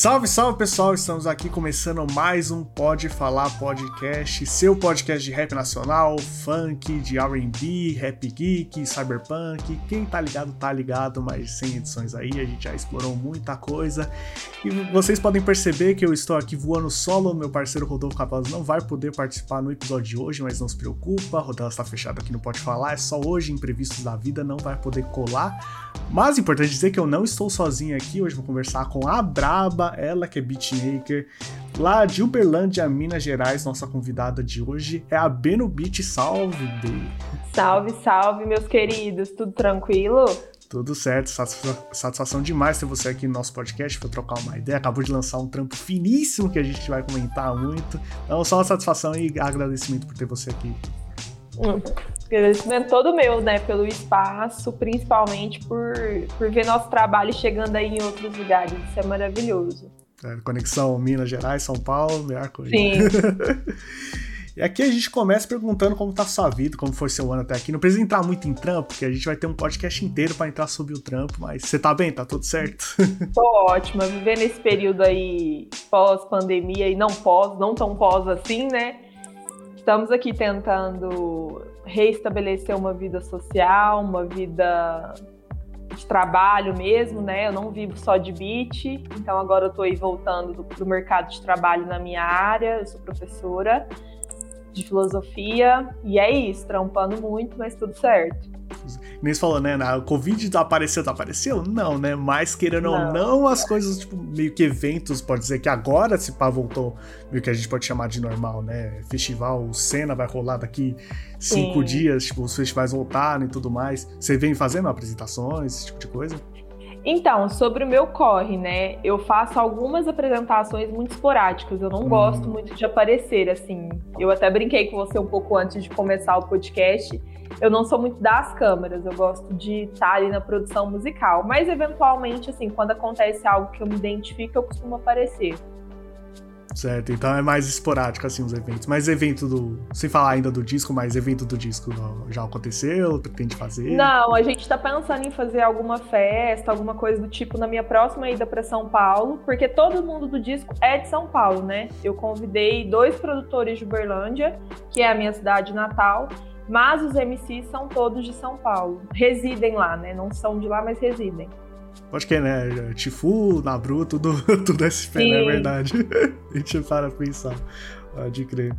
Salve, salve pessoal, estamos aqui começando mais um Pode Falar Podcast, seu podcast de rap nacional, funk, de RB, rap geek, cyberpunk. Quem tá ligado, tá ligado, mas sem edições aí, a gente já explorou muita coisa. E vocês podem perceber que eu estou aqui voando solo, meu parceiro Rodolfo Capaz não vai poder participar no episódio de hoje, mas não se preocupa, a rodela está fechada aqui no Pode Falar, é só hoje, imprevistos da vida, não vai poder colar. Mas importante dizer que eu não estou sozinho aqui, hoje vou conversar com a Braba, ela que é beatmaker, lá de Uberlândia, Minas Gerais, nossa convidada de hoje é a Beno Beat, salve, B. Salve, salve, meus queridos, tudo tranquilo? Tudo certo, satisfação demais ter você aqui no nosso podcast para trocar uma ideia. Acabou de lançar um trampo finíssimo que a gente vai comentar muito. Então, só uma satisfação e agradecimento por ter você aqui. Agradecimento todo meu, né, pelo espaço, principalmente por, por ver nosso trabalho chegando aí em outros lugares. Isso é maravilhoso. É, conexão Minas Gerais, São Paulo, melhor coisa. Sim. E aqui a gente começa perguntando como tá a sua vida, como foi seu ano até aqui. Não precisa entrar muito em trampo, porque a gente vai ter um podcast inteiro para entrar sobre o trampo, mas você tá bem? Tá tudo certo? Tô ótima, vivendo esse período aí pós-pandemia e não pós, não tão pós assim, né? Estamos aqui tentando reestabelecer uma vida social, uma vida de trabalho mesmo, né? Eu não vivo só de beat, então agora eu tô aí voltando do, do mercado de trabalho na minha área, eu sou professora de filosofia, e é isso, trampando muito, mas tudo certo. Nem se falou, né? O Covid apareceu, tá apareceu? Não, né? Mas querendo não. ou não, as coisas, tipo, meio que eventos, pode dizer que agora, se pá, voltou meio que a gente pode chamar de normal, né? Festival, o Cena vai rolar daqui cinco Sim. dias, tipo, os festivais voltaram e tudo mais. Você vem fazendo apresentações, esse tipo de coisa? Então, sobre o meu corre, né? Eu faço algumas apresentações muito esporádicas. Eu não hum. gosto muito de aparecer, assim. Eu até brinquei com você um pouco antes de começar o podcast. Eu não sou muito das câmeras, eu gosto de estar ali na produção musical. Mas, eventualmente, assim, quando acontece algo que eu me identifico, eu costumo aparecer. Certo, então é mais esporádico assim os eventos. Mas evento do. Sem falar ainda do disco, mas evento do disco já aconteceu? Pretende fazer? Não, a gente tá pensando em fazer alguma festa, alguma coisa do tipo na minha próxima ida para São Paulo, porque todo mundo do disco é de São Paulo, né? Eu convidei dois produtores de Uberlândia, que é a minha cidade natal, mas os MCs são todos de São Paulo. Residem lá, né? Não são de lá, mas residem. Pode que, né? Tifu, Nabru, tudo, tudo SP, Sim. né? É verdade. a gente para pensar. Pode crer.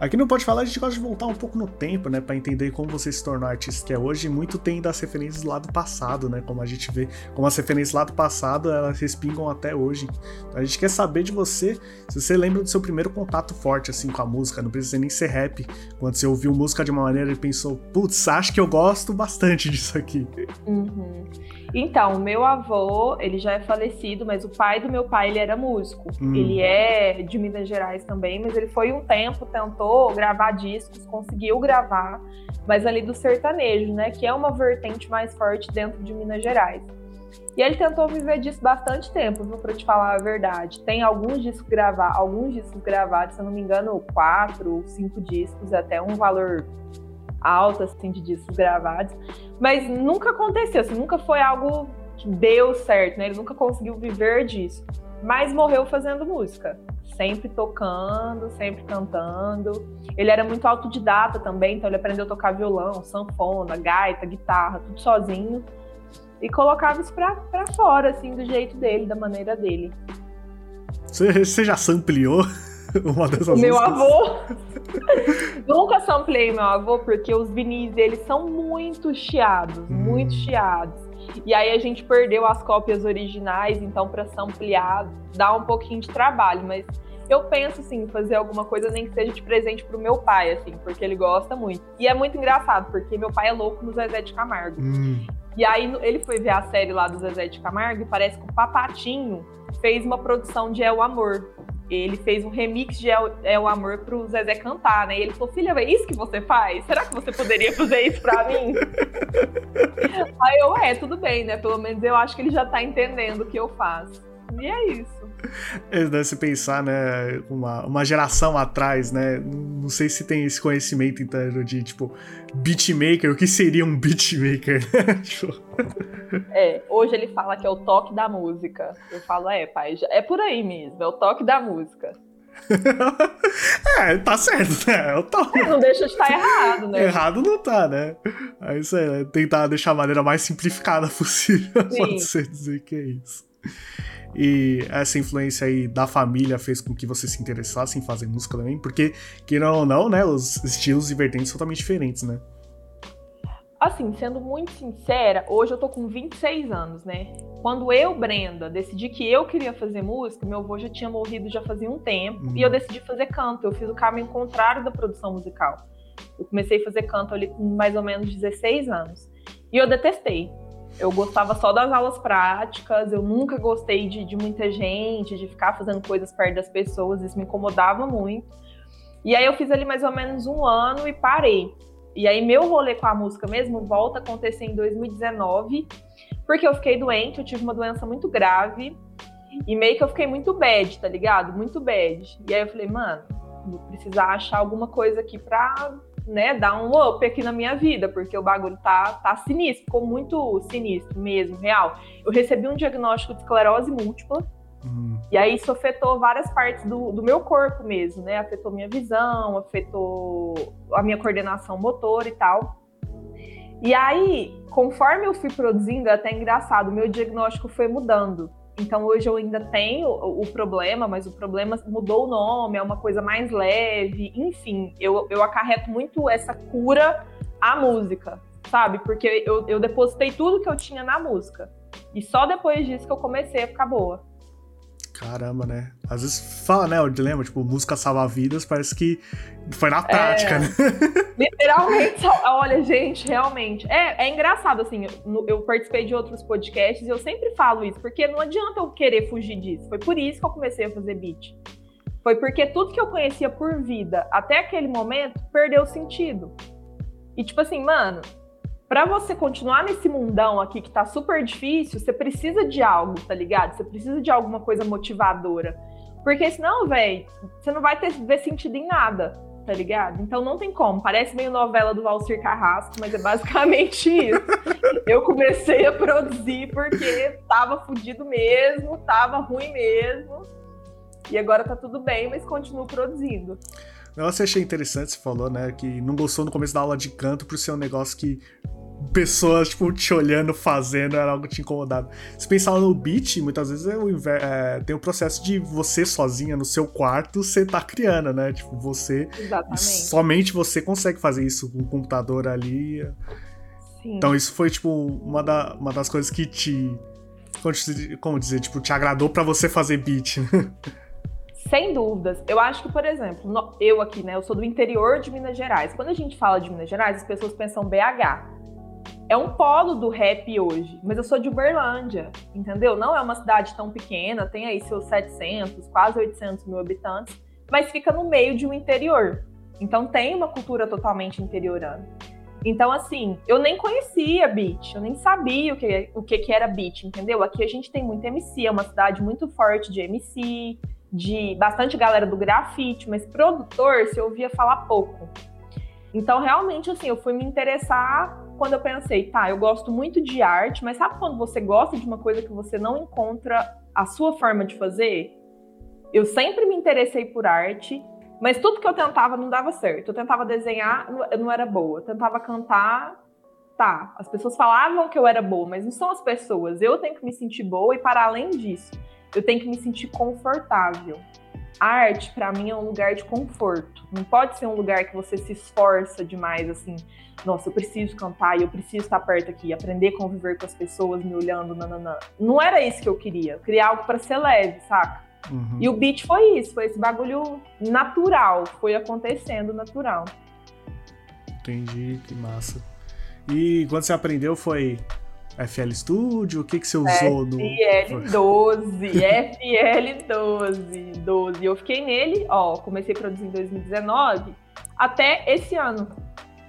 Aqui no Pode Falar a gente gosta de voltar um pouco no tempo, né, para entender como você se tornou artista que é hoje. Muito tem das referências lá do passado, né, como a gente vê, como as referências lá do passado elas respingam até hoje. A gente quer saber de você, se você lembra do seu primeiro contato forte assim com a música, não precisa nem ser rap. Quando você ouviu música de uma maneira e pensou, putz, acho que eu gosto bastante disso aqui. Uhum. Então, meu avô, ele já é falecido, mas o pai do meu pai, ele era músico. Hum. Ele é de Minas Gerais também, mas ele foi um tempo, tentou gravar discos, conseguiu gravar, mas ali do sertanejo, né, que é uma vertente mais forte dentro de Minas Gerais. E ele tentou viver disso bastante tempo, viu, pra te falar a verdade. Tem alguns discos gravados, alguns discos gravados, se eu não me engano, quatro, cinco discos, até um valor alto, assim, de discos gravados. Mas nunca aconteceu, assim, nunca foi algo que deu certo, né? Ele nunca conseguiu viver disso. Mas morreu fazendo música. Sempre tocando, sempre cantando. Ele era muito autodidata também, então ele aprendeu a tocar violão, sanfona, gaita, guitarra, tudo sozinho. E colocava isso pra, pra fora, assim, do jeito dele, da maneira dele. Você, você já sampleou uma dessas o Meu avô. Nunca samplei meu avô, porque os vinis dele são muito chiados, hum. muito chiados. E aí a gente perdeu as cópias originais, então para samplear dá um pouquinho de trabalho, mas eu penso assim, fazer alguma coisa nem que seja de presente pro meu pai, assim, porque ele gosta muito. E é muito engraçado, porque meu pai é louco no Zezé de Camargo. Hum. E aí ele foi ver a série lá do Zezé de Camargo e parece que o Papatinho fez uma produção de É o Amor. Ele fez um remix de É o Amor pro Zezé cantar, né? E ele falou, filha, é isso que você faz? Será que você poderia fazer isso pra mim? aí eu, é, tudo bem, né? Pelo menos eu acho que ele já tá entendendo o que eu faço. E é isso. É, se pensar, né, uma, uma geração atrás, né, não sei se tem esse conhecimento inteiro de, tipo, beatmaker, o que seria um beatmaker, tipo... É, hoje ele fala que é o toque da música. Eu falo, é, pai, é por aí mesmo, é o toque da música. é, tá certo, né? É o toque. É, não deixa de estar tá errado, né? Errado não tá, né? Aí isso é tentar deixar a maneira mais simplificada possível, Sim. pode ser dizer que é isso. E essa influência aí da família fez com que você se interessasse em fazer música também, porque, querendo ou não, né, os estilos e vertentes são totalmente diferentes, né? Assim, sendo muito sincera, hoje eu tô com 26 anos, né? Quando eu, Brenda, decidi que eu queria fazer música, meu avô já tinha morrido já fazia um tempo, e eu uhum. decidi fazer canto. Eu fiz o caminho contrário da produção musical. Eu comecei a fazer canto ali com mais ou menos 16 anos. E eu detestei. Eu gostava só das aulas práticas, eu nunca gostei de, de muita gente, de ficar fazendo coisas perto das pessoas, isso me incomodava muito. E aí eu fiz ali mais ou menos um ano e parei. E aí meu rolê com a música mesmo volta a acontecer em 2019, porque eu fiquei doente, eu tive uma doença muito grave, e meio que eu fiquei muito bad, tá ligado? Muito bad. E aí eu falei, mano, vou precisar achar alguma coisa aqui pra né, dar um up aqui na minha vida, porque o bagulho tá, tá sinistro, ficou muito sinistro mesmo, real. Eu recebi um diagnóstico de esclerose múltipla, uhum. e aí isso afetou várias partes do, do meu corpo mesmo, né? Afetou minha visão, afetou a minha coordenação motora e tal. E aí, conforme eu fui produzindo, é até engraçado, o meu diagnóstico foi mudando. Então hoje eu ainda tenho o, problema, mas o problema mudou o nome, é uma coisa mais leve, enfim, eu, eu acarreto muito essa cura à música, sabe? Porque eu, eu depositei tudo que eu tinha na música. E só depois disso que eu comecei a ficar boa. Caramba, né? Às vezes fala, né, o dilema, tipo, música salva vidas, parece que foi na prática, é, né? Literalmente, olha, gente, realmente. É, é engraçado, assim, eu, eu, participei de outros podcasts e eu sempre falo isso, porque não adianta eu querer fugir disso. Foi por isso que eu comecei a fazer beat. Foi porque tudo que eu conhecia por vida até aquele momento perdeu sentido. E tipo assim, mano, para você continuar nesse mundão aqui que tá super difícil, você precisa de algo, tá ligado? Você precisa de alguma coisa motivadora. Porque senão, velho, você não vai ter ver sentido em nada, tá ligado? Então não tem como. Parece meio novela do Valcir Carrasco, mas é basicamente isso. Eu comecei a produzir porque tava fudido mesmo, tava ruim mesmo. E agora tá tudo bem, mas continuo produzindo. Eu achei interessante, você falou, né, que não gostou no começo da aula de canto por ser um negócio que pessoas, tipo, te olhando, fazendo, era algo que te incomodava. Se pensar no beat, muitas vezes é o, é, tem o processo de você sozinha no seu quarto, você tá criando, né? Tipo, você. Exatamente. Somente você consegue fazer isso com o computador ali. Sim. Então isso foi, tipo, uma, da, uma das coisas que te. Como dizer, tipo, te agradou para você fazer beat, né? Sem dúvidas. Eu acho que, por exemplo, eu aqui, né? Eu sou do interior de Minas Gerais. Quando a gente fala de Minas Gerais, as pessoas pensam BH é um polo do rap hoje, mas eu sou de Uberlândia, entendeu? Não é uma cidade tão pequena, tem aí seus 700, quase 800 mil habitantes, mas fica no meio de um interior. Então tem uma cultura totalmente interiorana. Então, assim, eu nem conhecia beat, eu nem sabia o que, o que, que era beat, entendeu? Aqui a gente tem muito MC, é uma cidade muito forte de MC, de bastante galera do grafite, mas produtor se ouvia falar pouco. Então, realmente, assim, eu fui me interessar quando eu pensei, tá, eu gosto muito de arte, mas sabe quando você gosta de uma coisa que você não encontra a sua forma de fazer? Eu sempre me interessei por arte, mas tudo que eu tentava não dava certo. Eu tentava desenhar, eu não era boa. Eu tentava cantar, tá. As pessoas falavam que eu era boa, mas não são as pessoas. Eu tenho que me sentir boa e, para além disso, eu tenho que me sentir confortável arte para mim é um lugar de conforto. Não pode ser um lugar que você se esforça demais assim. Nossa, eu preciso cantar e eu preciso estar perto aqui, aprender a conviver com as pessoas me olhando, nananã. Não era isso que eu queria. Eu queria algo para ser leve, saca? Uhum. E o beat foi isso, foi esse bagulho natural, foi acontecendo natural. Entendi, que massa. E quando você aprendeu foi FL Studio? O que, que você usou no. FL12, FL12, 12. Eu fiquei nele, ó, comecei a produzir em 2019 até esse ano.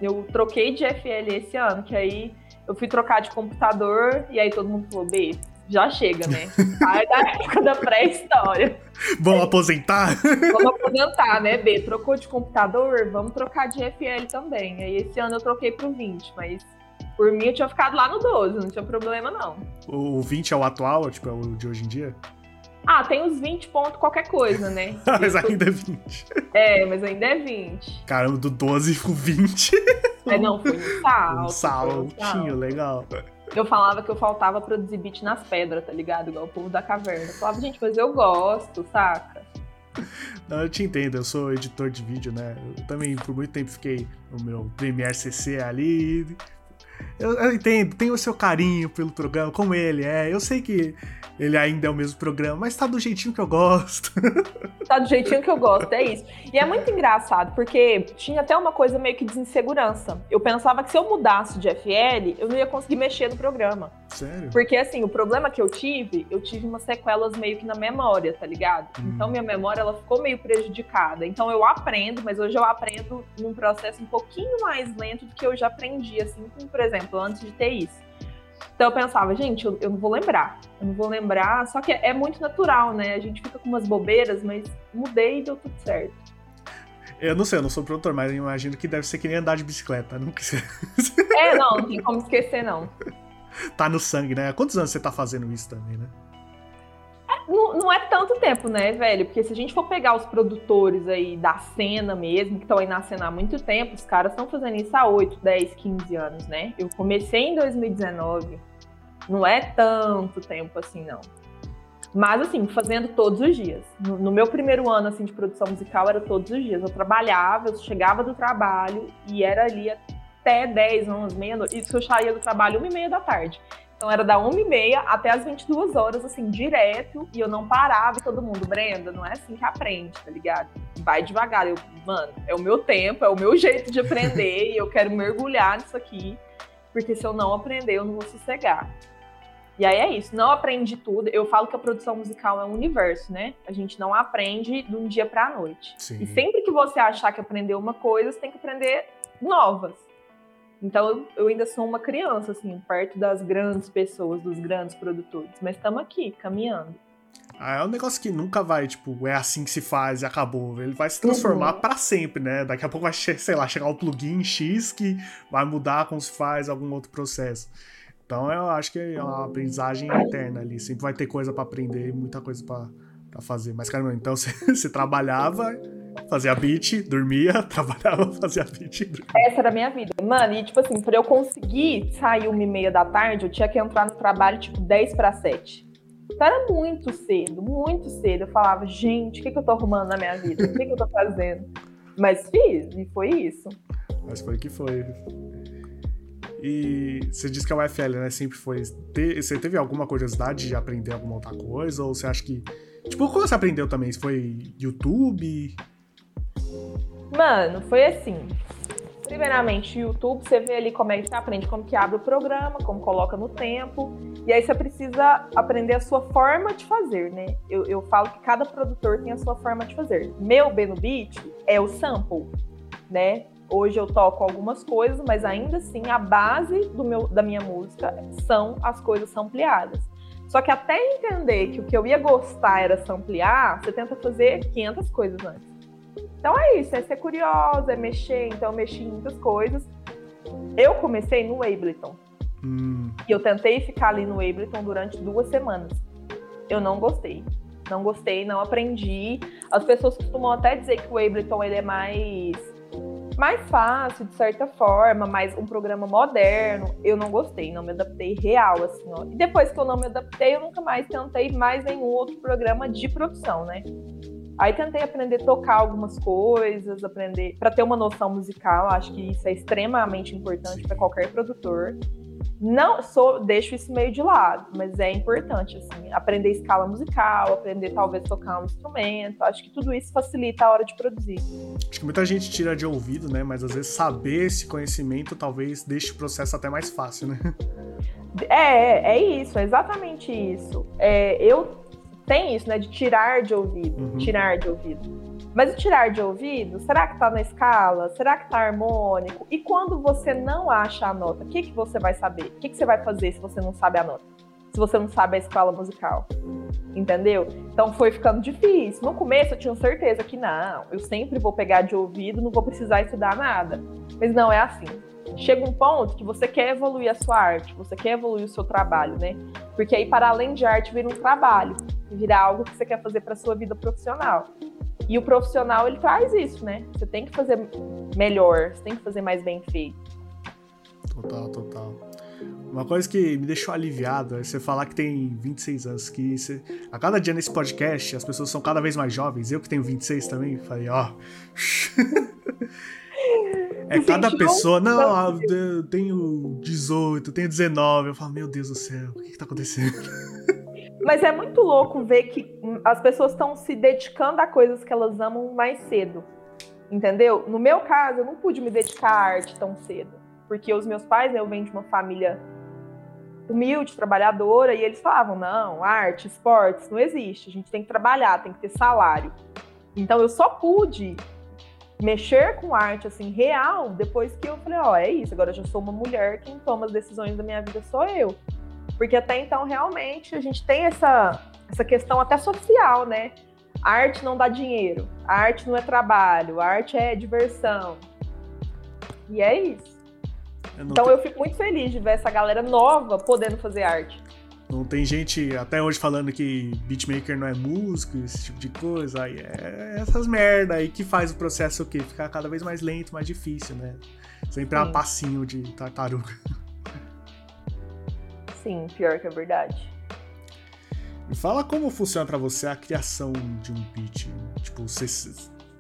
Eu troquei de FL esse ano, que aí eu fui trocar de computador e aí todo mundo falou, B, já chega, né? Sai da época da pré-história. Vamos aposentar? Vamos aposentar, né, B? Trocou de computador, vamos trocar de FL também. Aí esse ano eu troquei pro 20, mas por mim eu tinha ficado lá no 12, não tinha problema não. O 20 é o atual, tipo, é o de hoje em dia? Ah, tem uns 20 pontos qualquer coisa, né? mas ainda é 20. É, mas ainda é 20. Caramba, do 12 pro 20. É, não, foi um salto. Um saltinho, legal. Eu falava que eu faltava produzir beat nas pedras, tá ligado? Igual o povo da caverna. Eu falava, gente, mas eu gosto, saca? Não, eu te entendo, eu sou editor de vídeo, né? Eu também por muito tempo fiquei no meu Premiere CC ali. Eu, eu entendo, tem o seu carinho pelo programa, como ele é. Eu sei que ele ainda é o mesmo programa, mas tá do jeitinho que eu gosto. tá do jeitinho que eu gosto, é isso. E é muito engraçado, porque tinha até uma coisa meio que de insegurança. Eu pensava que se eu mudasse de FL, eu não ia conseguir mexer no programa. Sério? Porque, assim, o problema que eu tive, eu tive umas sequelas meio que na memória, tá ligado? Hum. Então, minha memória, ela ficou meio prejudicada. Então, eu aprendo, mas hoje eu aprendo num processo um pouquinho mais lento do que eu já aprendi, assim, como, por exemplo, antes de ter isso. Então eu pensava, gente, eu, eu, não vou lembrar. Eu não vou lembrar. Só que é, muito natural, né? A gente fica com umas bobeiras, mas mudei e deu tudo certo. Eu não sei, eu não sou produtor, mas eu imagino que deve ser que nem andar de bicicleta. Não É, não, não tem como esquecer, não. Tá no sangue, né? Quantos anos você tá fazendo isso também, né? Não, não, é tanto tempo, né, velho? Porque se a gente for pegar os produtores aí da cena mesmo, que estão aí na cena há muito tempo, os caras estão fazendo isso há 8, 10, 15 anos, né? Eu comecei em 2019. Não é tanto tempo assim, não. Mas, assim, fazendo todos os dias. No, no, meu primeiro ano, assim, de produção musical, era todos os dias. Eu trabalhava, eu chegava do trabalho e era ali até 10, 11, meia-noite. Isso eu saía do trabalho 1 e meia da tarde. Então era da 1h30 até as 22 horas, assim, direto, e eu não parava e todo mundo, Brenda, não é assim que aprende, tá ligado? Vai devagar. Eu, mano, é o meu tempo, é o meu jeito de aprender, e eu quero mergulhar nisso aqui, porque se eu não aprender, eu não vou sossegar. E aí é isso, não aprendi tudo. Eu falo que a produção musical é um universo, né? A gente não aprende de um dia pra noite. Sim. E sempre que você achar que aprendeu uma coisa, você tem que aprender novas. Então eu ainda sou uma criança, assim, perto das grandes pessoas, dos grandes produtores. Mas estamos aqui, caminhando. Ah, é um negócio que nunca vai, tipo, é assim que se faz e acabou. Ele vai se transformar uhum. para sempre, né? Daqui a pouco vai, sei lá, chegar o um plugin X que vai mudar como se faz algum outro processo. Então eu acho que é uma aprendizagem eterna ali. Sempre vai ter coisa para aprender e muita coisa para fazer. Mas, cara, então você, você trabalhava fazia beat, dormia, trabalhava, fazia beat, dormia. Essa era a minha vida. Mano, e tipo assim, pra eu conseguir sair uma e meia da tarde, eu tinha que entrar no trabalho tipo 10 para 7. Então era muito cedo, muito cedo. Eu falava, gente, o que, que eu tô arrumando na minha vida? O que, que eu tô fazendo? Mas fiz, e foi isso. Mas foi que foi. E você disse que a UFL, né, sempre foi. Você teve alguma curiosidade de aprender alguma outra coisa? Ou você acha que. Tipo, como você aprendeu também? Foi YouTube? Mano, foi assim. Primeiramente, YouTube, você vê ali como é que você aprende como que abre o programa, como coloca no tempo. E aí você precisa aprender a sua forma de fazer, né? Eu, eu falo que cada produtor tem a sua forma de fazer. Meu B no Beat é o sample, né? Hoje eu toco algumas coisas, mas ainda assim a base do meu, da minha música são as coisas ampliadas. Só que até entender que o que eu ia gostar era ampliar, você tenta fazer 500 coisas antes. Então é isso, é ser curiosa, é mexer. Então eu mexi em muitas coisas. Eu comecei no Ableton. Hum. E eu tentei ficar ali no Ableton durante duas semanas. Eu não gostei. Não gostei, não aprendi. As pessoas costumam até dizer que o Ableton ele é mais mais fácil, de certa forma, mais um programa moderno. Eu não gostei, não me adaptei real, assim, ó. E depois que eu não me adaptei, eu nunca mais tentei mais nenhum outro programa de produção, né? Aí tentei aprender a tocar algumas coisas, aprender para ter uma noção musical. Acho que isso é extremamente importante para qualquer produtor. Não sou, deixo isso meio de lado, mas é importante assim, aprender escala musical, aprender talvez tocar um instrumento. Acho que tudo isso facilita a hora de produzir. Acho que muita gente tira de ouvido, né? Mas às vezes saber esse conhecimento talvez deixe o processo até mais fácil, né? É, é isso, é exatamente isso. É, eu tem isso, né, de tirar de ouvido, uhum. tirar de ouvido. Mas o tirar de ouvido, será que tá na escala? Será que tá harmônico? E quando você não acha a nota, o que, que você vai saber? O que, que você vai fazer se você não sabe a nota? Se você não sabe a escala musical? Entendeu? Então foi ficando difícil. No começo eu tinha certeza que não, eu sempre vou pegar de ouvido, não vou precisar estudar nada. Mas não é assim chega um ponto que você quer evoluir a sua arte, você quer evoluir o seu trabalho, né? Porque aí, para além de arte, vira um trabalho, vira algo que você quer fazer para sua vida profissional. E o profissional, ele traz isso, né? Você tem que fazer melhor, você tem que fazer mais bem feito. Total, total. Uma coisa que me deixou aliviado é você falar que tem 26 anos, que você, a cada dia nesse podcast as pessoas são cada vez mais jovens. Eu que tenho 26 também, falei, ó. É cada pessoa. Não, ah, eu tenho 18, tenho 19. Eu falo, meu Deus do céu, o que, que tá acontecendo? Mas é muito louco ver que as pessoas estão se dedicando a coisas que elas amam mais cedo. Entendeu? No meu caso, eu não pude me dedicar à arte tão cedo. Porque os meus pais, eu venho de uma família humilde, trabalhadora, e eles falavam: não, arte, esportes, não existe. A gente tem que trabalhar, tem que ter salário. Então eu só pude mexer com arte assim real depois que eu falei, ó, oh, é isso, agora eu já sou uma mulher, quem toma as decisões da minha vida sou eu. Porque até então realmente a gente tem essa essa questão até social, né? A arte não dá dinheiro, a arte não é trabalho, a arte é diversão. E é isso. Eu então te... eu fico muito feliz de ver essa galera nova podendo fazer arte. Não tem gente até hoje falando que beatmaker não é músico, esse tipo de coisa. Aí é essas merda aí que faz o processo o quê? Ficar cada vez mais lento, mais difícil, né? Sempre é um passinho de tartaruga. Sim, pior que é verdade. Me fala como funciona para você a criação de um beat. Tipo, você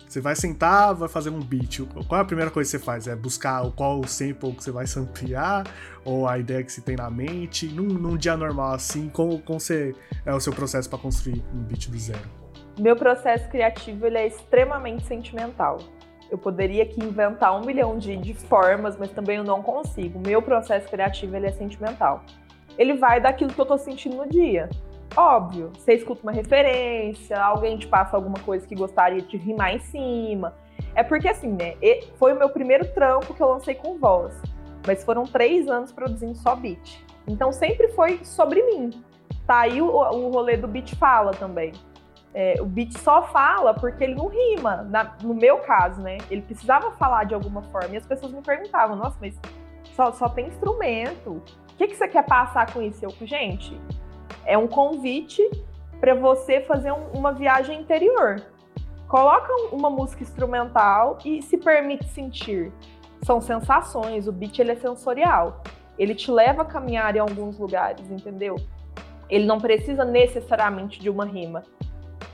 você vai sentar, vai fazer um beat. Qual é a primeira coisa que você faz? É buscar qual o sample que você vai samplear? Ou a ideia que você tem na mente? Num, num dia normal assim, como, como você, é o seu processo para construir um beat do zero? Meu processo criativo ele é extremamente sentimental. Eu poderia aqui inventar um milhão de, de formas, mas também eu não consigo. Meu processo criativo ele é sentimental. Ele vai daquilo que eu tô sentindo no dia. Óbvio, você escuta uma referência, alguém te passa alguma coisa que gostaria de rimar em cima. É porque, assim, né? Foi o meu primeiro trampo que eu lancei com voz. Mas foram três anos produzindo só beat. Então sempre foi sobre mim. Tá aí o, o rolê do beat fala também. É, o beat só fala porque ele não rima. Na, no meu caso, né? Ele precisava falar de alguma forma. E as pessoas me perguntavam, nossa, mas só, só tem instrumento. O que, que você quer passar com isso? Eu, gente, é um convite para você fazer um, uma viagem interior. Coloca uma música instrumental e se permite sentir. São sensações, o beat ele é sensorial. Ele te leva a caminhar em alguns lugares, entendeu? Ele não precisa necessariamente de uma rima.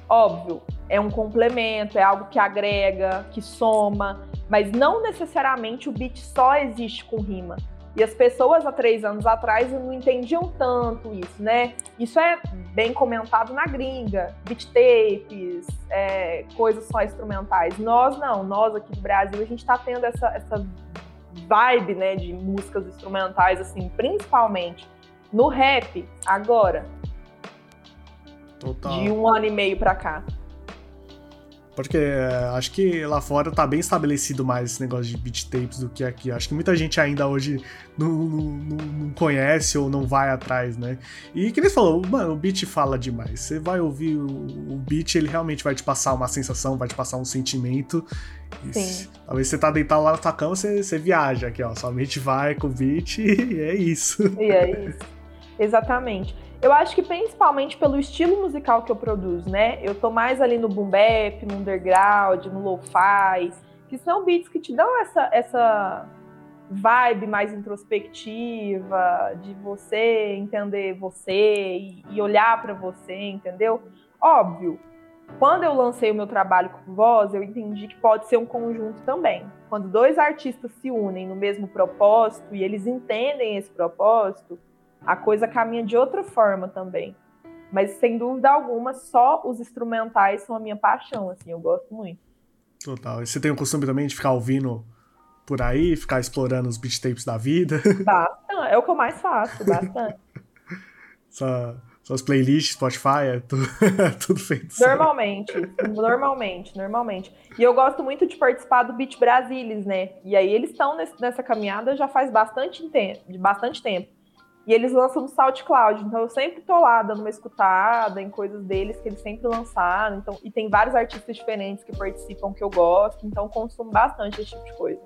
Óbvio, é um complemento, é algo que agrega, que soma, mas não necessariamente o beat só existe com rima. E as pessoas há três anos atrás não entendiam tanto isso, né? Isso é bem comentado na gringa, beat tapes, é, coisas só instrumentais. Nós não, nós aqui do Brasil, a gente está tendo essa, essa vibe, né, de músicas instrumentais, assim, principalmente no rap, agora. Total. De um ano e meio pra cá. Porque é, acho que lá fora tá bem estabelecido mais esse negócio de beat tapes do que aqui. Acho que muita gente ainda hoje não, não, não conhece ou não vai atrás, né? E que nem você falou, mano, o beat fala demais. Você vai ouvir o, o beat, ele realmente vai te passar uma sensação, vai te passar um sentimento. Sim. Talvez você tá deitado lá na tua cama, você, você viaja aqui, ó. Sua mente vai com o beat e é isso. E é isso. Exatamente. Eu acho que principalmente pelo estilo musical que eu produzo, né? Eu tô mais ali no boom bap, no underground, no lo-fi, que são beats que te dão essa, essa vibe mais introspectiva, de você entender você e, e olhar para você, entendeu? Óbvio, quando eu lancei o meu trabalho com voz, eu entendi que pode ser um conjunto também. Quando dois artistas se unem no mesmo propósito e eles entendem esse propósito, a coisa caminha de outra forma também. Mas sem dúvida alguma, só os instrumentais são a minha paixão, assim, eu gosto muito. Total. E você tem o costume também de ficar ouvindo por aí, ficar explorando os beat tapes da vida? bastante. É o que eu mais faço, bastante. Só, suas playlists, Spotify, é tudo, tudo feito. Normalmente, normalmente, normalmente. E eu gosto muito de participar do Beat Brasilis, né? E aí eles estão nessa caminhada já faz bastante tempo, bastante tempo. E eles lançam no SoundCloud, então eu sempre tô lá dando uma escutada em coisas deles que eles sempre lançaram. Então, e tem vários artistas diferentes que participam que eu gosto, então consumo bastante esse tipo de coisa.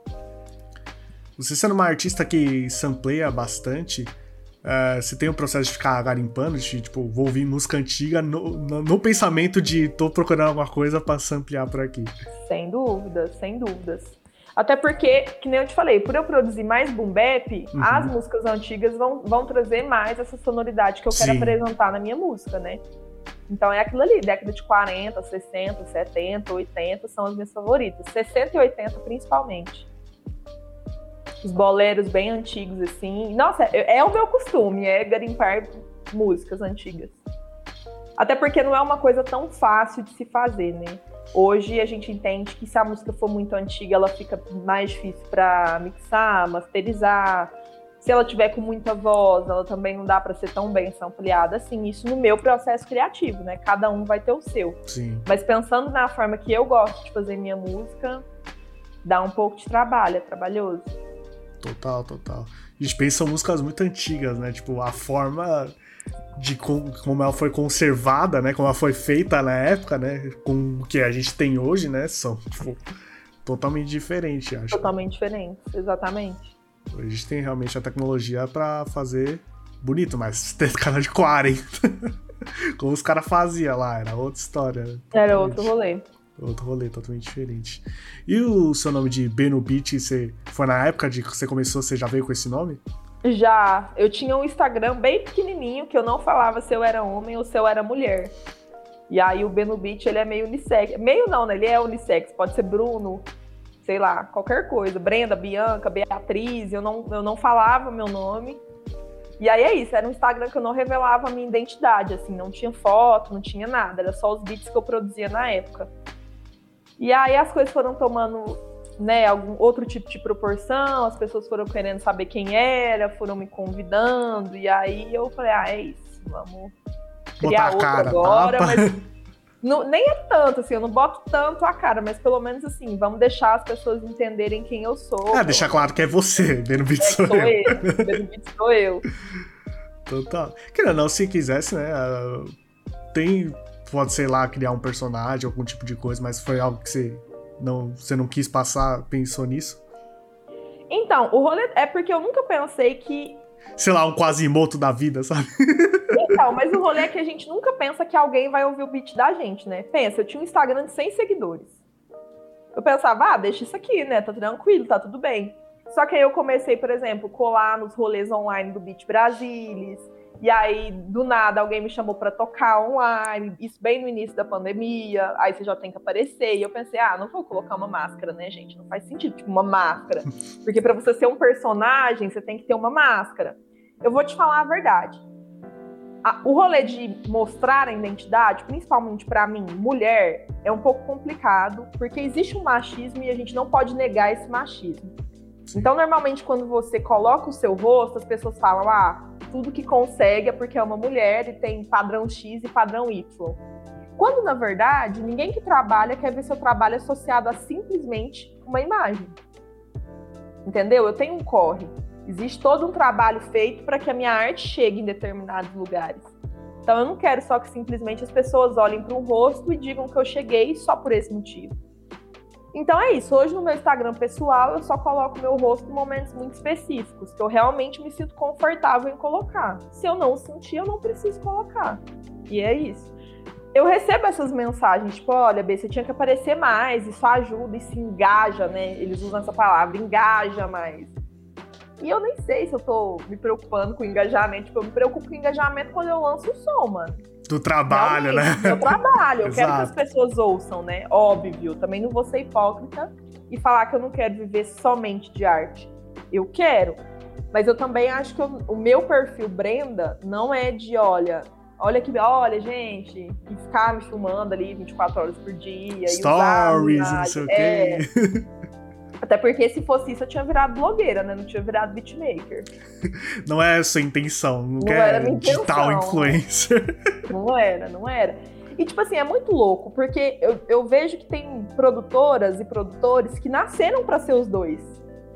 Você sendo uma artista que sampleia bastante, uh, você tem o um processo de ficar garimpando, de tipo, vou ouvir música antiga no, no, no pensamento de tô procurando alguma coisa para samplear por aqui. Sem dúvidas, sem dúvidas. Até porque, que nem eu te falei, por eu produzir mais boom bap, uhum. as músicas antigas vão, vão trazer mais essa sonoridade que eu quero Sim. apresentar na minha música, né? Então é aquilo ali, década de 40, 60, 70, 80 são as minhas favoritas. 60 e 80 principalmente. Os boleros bem antigos, assim. Nossa, é, é o meu costume, é garimpar músicas antigas. Até porque não é uma coisa tão fácil de se fazer, né? Hoje a gente entende que se a música for muito antiga, ela fica mais difícil para mixar, masterizar. Se ela tiver com muita voz, ela também não dá para ser tão bem ampliada assim. Isso no meu processo criativo, né? Cada um vai ter o seu. Sim. Mas pensando na forma que eu gosto de fazer minha música, dá um pouco de trabalho, é trabalhoso. Total, total. A gente pensa em músicas muito antigas, né? Tipo, a forma de com, como ela foi conservada, né? Como ela foi feita na época, né? Com o que a gente tem hoje, né? São tipo, totalmente diferentes, acho. Totalmente diferentes, exatamente. A gente tem realmente a tecnologia para fazer bonito, mas tem cara de 40. como os caras faziam lá, era outra história. Né? Era outro rolê. Outro rolê totalmente diferente. E o seu nome de Beno Beat, você foi na época de que você começou, você já veio com esse nome? Já, eu tinha um Instagram bem pequenininho que eu não falava se eu era homem ou se eu era mulher. E aí o Beno Beach, ele é meio unissex. Meio não, né? Ele é unissex. Pode ser Bruno, sei lá, qualquer coisa. Brenda, Bianca, Beatriz. Eu não, eu não falava meu nome. E aí é isso, era um Instagram que eu não revelava a minha identidade, assim, não tinha foto, não tinha nada, era só os beats que eu produzia na época. E aí as coisas foram tomando né, algum outro tipo de proporção, as pessoas foram querendo saber quem era, foram me convidando, e aí eu falei, ah, é isso, vamos criar outra cara, agora, tapa. mas não, nem é tanto, assim, eu não boto tanto a cara, mas pelo menos assim, vamos deixar as pessoas entenderem quem eu sou. É, deixar claro que é você, Beat é, sou, sou eu. eu. Sou eu. Total. Querendo não, se quisesse, né, tem, pode, sei lá, criar um personagem, algum tipo de coisa, mas foi algo que você não, você não quis passar, pensou nisso? Então, o rolê é porque eu nunca pensei que. Sei lá, um quase imoto da vida, sabe? Então, mas o rolê é que a gente nunca pensa que alguém vai ouvir o beat da gente, né? Pensa, eu tinha um Instagram de 100 seguidores. Eu pensava, ah, deixa isso aqui, né? Tá tranquilo, tá tudo bem. Só que aí eu comecei, por exemplo, colar nos rolês online do Beat Brasilis, e aí, do nada, alguém me chamou para tocar online, isso bem no início da pandemia, aí você já tem que aparecer. E eu pensei, ah, não vou colocar uma máscara, né, gente? Não faz sentido, tipo, uma máscara. Porque para você ser um personagem, você tem que ter uma máscara. Eu vou te falar a verdade. o rolê de mostrar a identidade, principalmente para mim, mulher, é um pouco complicado, porque existe um machismo e a gente não pode negar esse machismo. Então, normalmente, quando você coloca o seu rosto, as pessoas falam: ah, tudo que consegue é porque é uma mulher e tem padrão X e padrão Y. Quando, na verdade, ninguém que trabalha quer ver seu trabalho associado a simplesmente uma imagem. Entendeu? Eu tenho um corre. Existe todo um trabalho feito para que a minha arte chegue em determinados lugares. Então, eu não quero só que simplesmente as pessoas olhem para um rosto e digam que eu cheguei só por esse motivo. Então é isso. Hoje no meu Instagram pessoal eu só coloco meu rosto em momentos muito específicos, que eu realmente me sinto confortável em colocar. Se eu não sentir, eu não preciso colocar. E é isso. Eu recebo essas mensagens, tipo, olha, B, você tinha que aparecer mais, isso ajuda e se engaja, né? Eles usam essa palavra, engaja mais. E eu nem sei se eu tô me preocupando com engajamento. Tipo, eu me preocupo com engajamento quando eu lanço o som, mano do trabalho, né? Do trabalho. Eu quero que as pessoas ouçam, né? Óbvio. Também não vou ser hipócrita e falar que eu não quero viver somente de arte. Eu quero. Mas eu também acho que eu, o meu perfil Brenda não é de, olha, olha que, olha, gente, e ficar me filmando ali 24 horas por dia. Stories, não sei o é. Até porque se fosse isso, eu tinha virado blogueira, né? Não tinha virado beatmaker. Não é essa a intenção. Não, Não minha digital influencer. Não era, não era. E, tipo assim, é muito louco, porque eu, eu vejo que tem produtoras e produtores que nasceram pra ser os dois,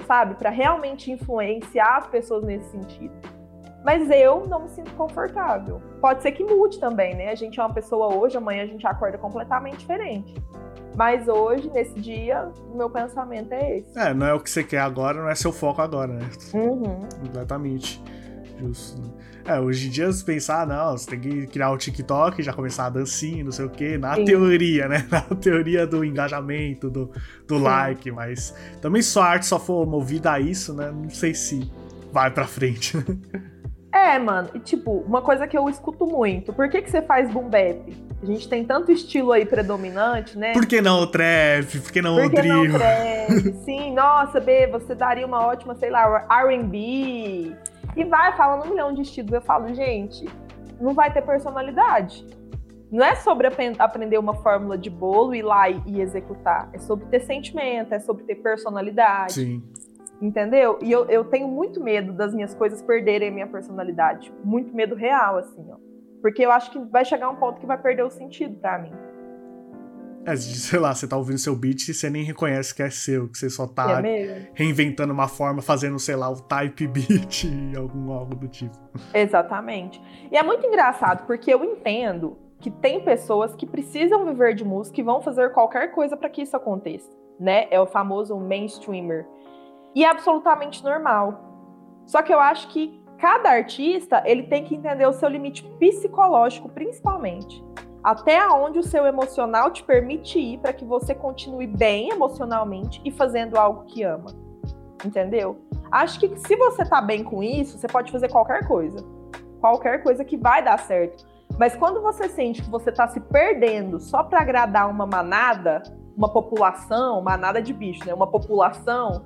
sabe? Pra realmente influenciar as pessoas nesse sentido. Mas eu não me sinto confortável. Pode ser que mude também, né? A gente é uma pessoa hoje, amanhã a gente acorda completamente diferente. Mas hoje, nesse dia, o meu pensamento é esse. É, não é o que você quer agora, não é seu foco agora, né? Uhum. Completamente justo. né? É, hoje em dia você pensar, ah, não, você tem que criar o TikTok, já começar a dancinha, não sei o quê, na Sim. teoria, né? Na teoria do engajamento, do, do Sim. like, mas também se a arte só for movida a isso, né? Não sei se vai pra frente. É, mano, e tipo, uma coisa que eu escuto muito, por que, que você faz boom bap? A gente tem tanto estilo aí predominante, né? Por que não o trap? Por que não Por o que não drill? trap? Sim, nossa, B, você daria uma ótima, sei lá, R&B. E vai falando um milhão de estilos. Eu falo, gente, não vai ter personalidade. Não é sobre aprender uma fórmula de bolo, ir lá e, e executar. É sobre ter sentimento, é sobre ter personalidade. Sim. Entendeu? E eu, eu tenho muito medo das minhas coisas perderem a minha personalidade. Muito medo real, assim, ó. Porque eu acho que vai chegar um ponto que vai perder o sentido pra mim. É, sei lá, você tá ouvindo seu beat e você nem reconhece que é seu, que você só tá é reinventando uma forma, fazendo, sei lá, o type beat, algum algo do tipo. Exatamente. E é muito engraçado, porque eu entendo que tem pessoas que precisam viver de música e vão fazer qualquer coisa para que isso aconteça, né? É o famoso mainstreamer. E é absolutamente normal. Só que eu acho que cada artista, ele tem que entender o seu limite psicológico, principalmente. Até onde o seu emocional te permite ir para que você continue bem emocionalmente e fazendo algo que ama. Entendeu? Acho que se você tá bem com isso, você pode fazer qualquer coisa. Qualquer coisa que vai dar certo. Mas quando você sente que você tá se perdendo só para agradar uma manada, uma população, manada de bicho, né? Uma população,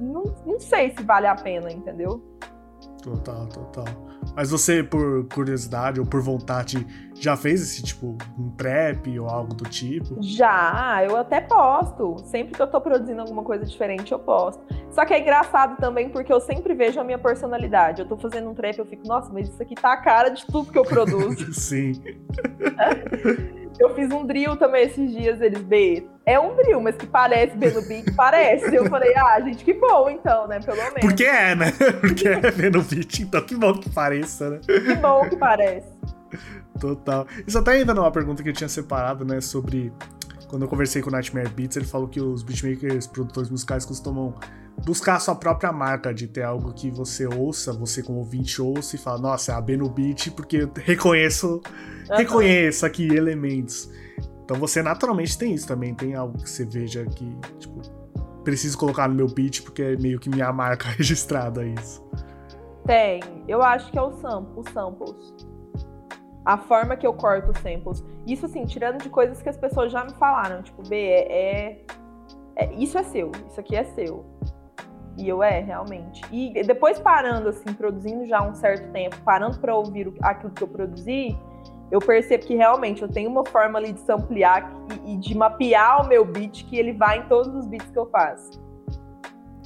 não, não sei se vale a pena, entendeu? Total, total. Mas você, por curiosidade ou por vontade, já fez esse tipo, um trap ou algo do tipo? Já, eu até posto. Sempre que eu tô produzindo alguma coisa diferente, eu posto. Só que é engraçado também porque eu sempre vejo a minha personalidade. Eu tô fazendo um trap, eu fico, nossa, mas isso aqui tá a cara de tudo que eu produzo. Sim. eu fiz um drill também esses dias, eles, B, é um drill, mas que parece B no beat, parece. Eu falei, ah, gente, que bom então, né, pelo menos. Porque é, né? Porque é vendo o beat, então que bom que pareça, né? Que bom que parece. Total. Isso até ainda numa pergunta que eu tinha separado, né, sobre quando eu conversei com o Nightmare Beats, ele falou que os beatmakers, produtores musicais costumam buscar a sua própria marca, de ter algo que você ouça, você como ouvinte ouça e fala, nossa, é a B no beat, porque eu reconheço, Aham. reconheço aqui elementos. Então você naturalmente tem isso também, tem algo que você veja que, tipo, preciso colocar no meu beat porque é meio que minha marca registrada isso. Tem. Eu acho que é o sam os samples. A forma que eu corto os samples. Isso, assim, tirando de coisas que as pessoas já me falaram. Tipo, B, é, é- é- Isso é seu. Isso aqui é seu. E eu, é, realmente. E depois parando, assim, produzindo já um certo tempo, parando pra ouvir o- aquilo que eu produzi, eu percebo que realmente eu tenho uma forma ali de samplear e, e de mapear o meu beat, que ele vai em todos os beats que eu faço.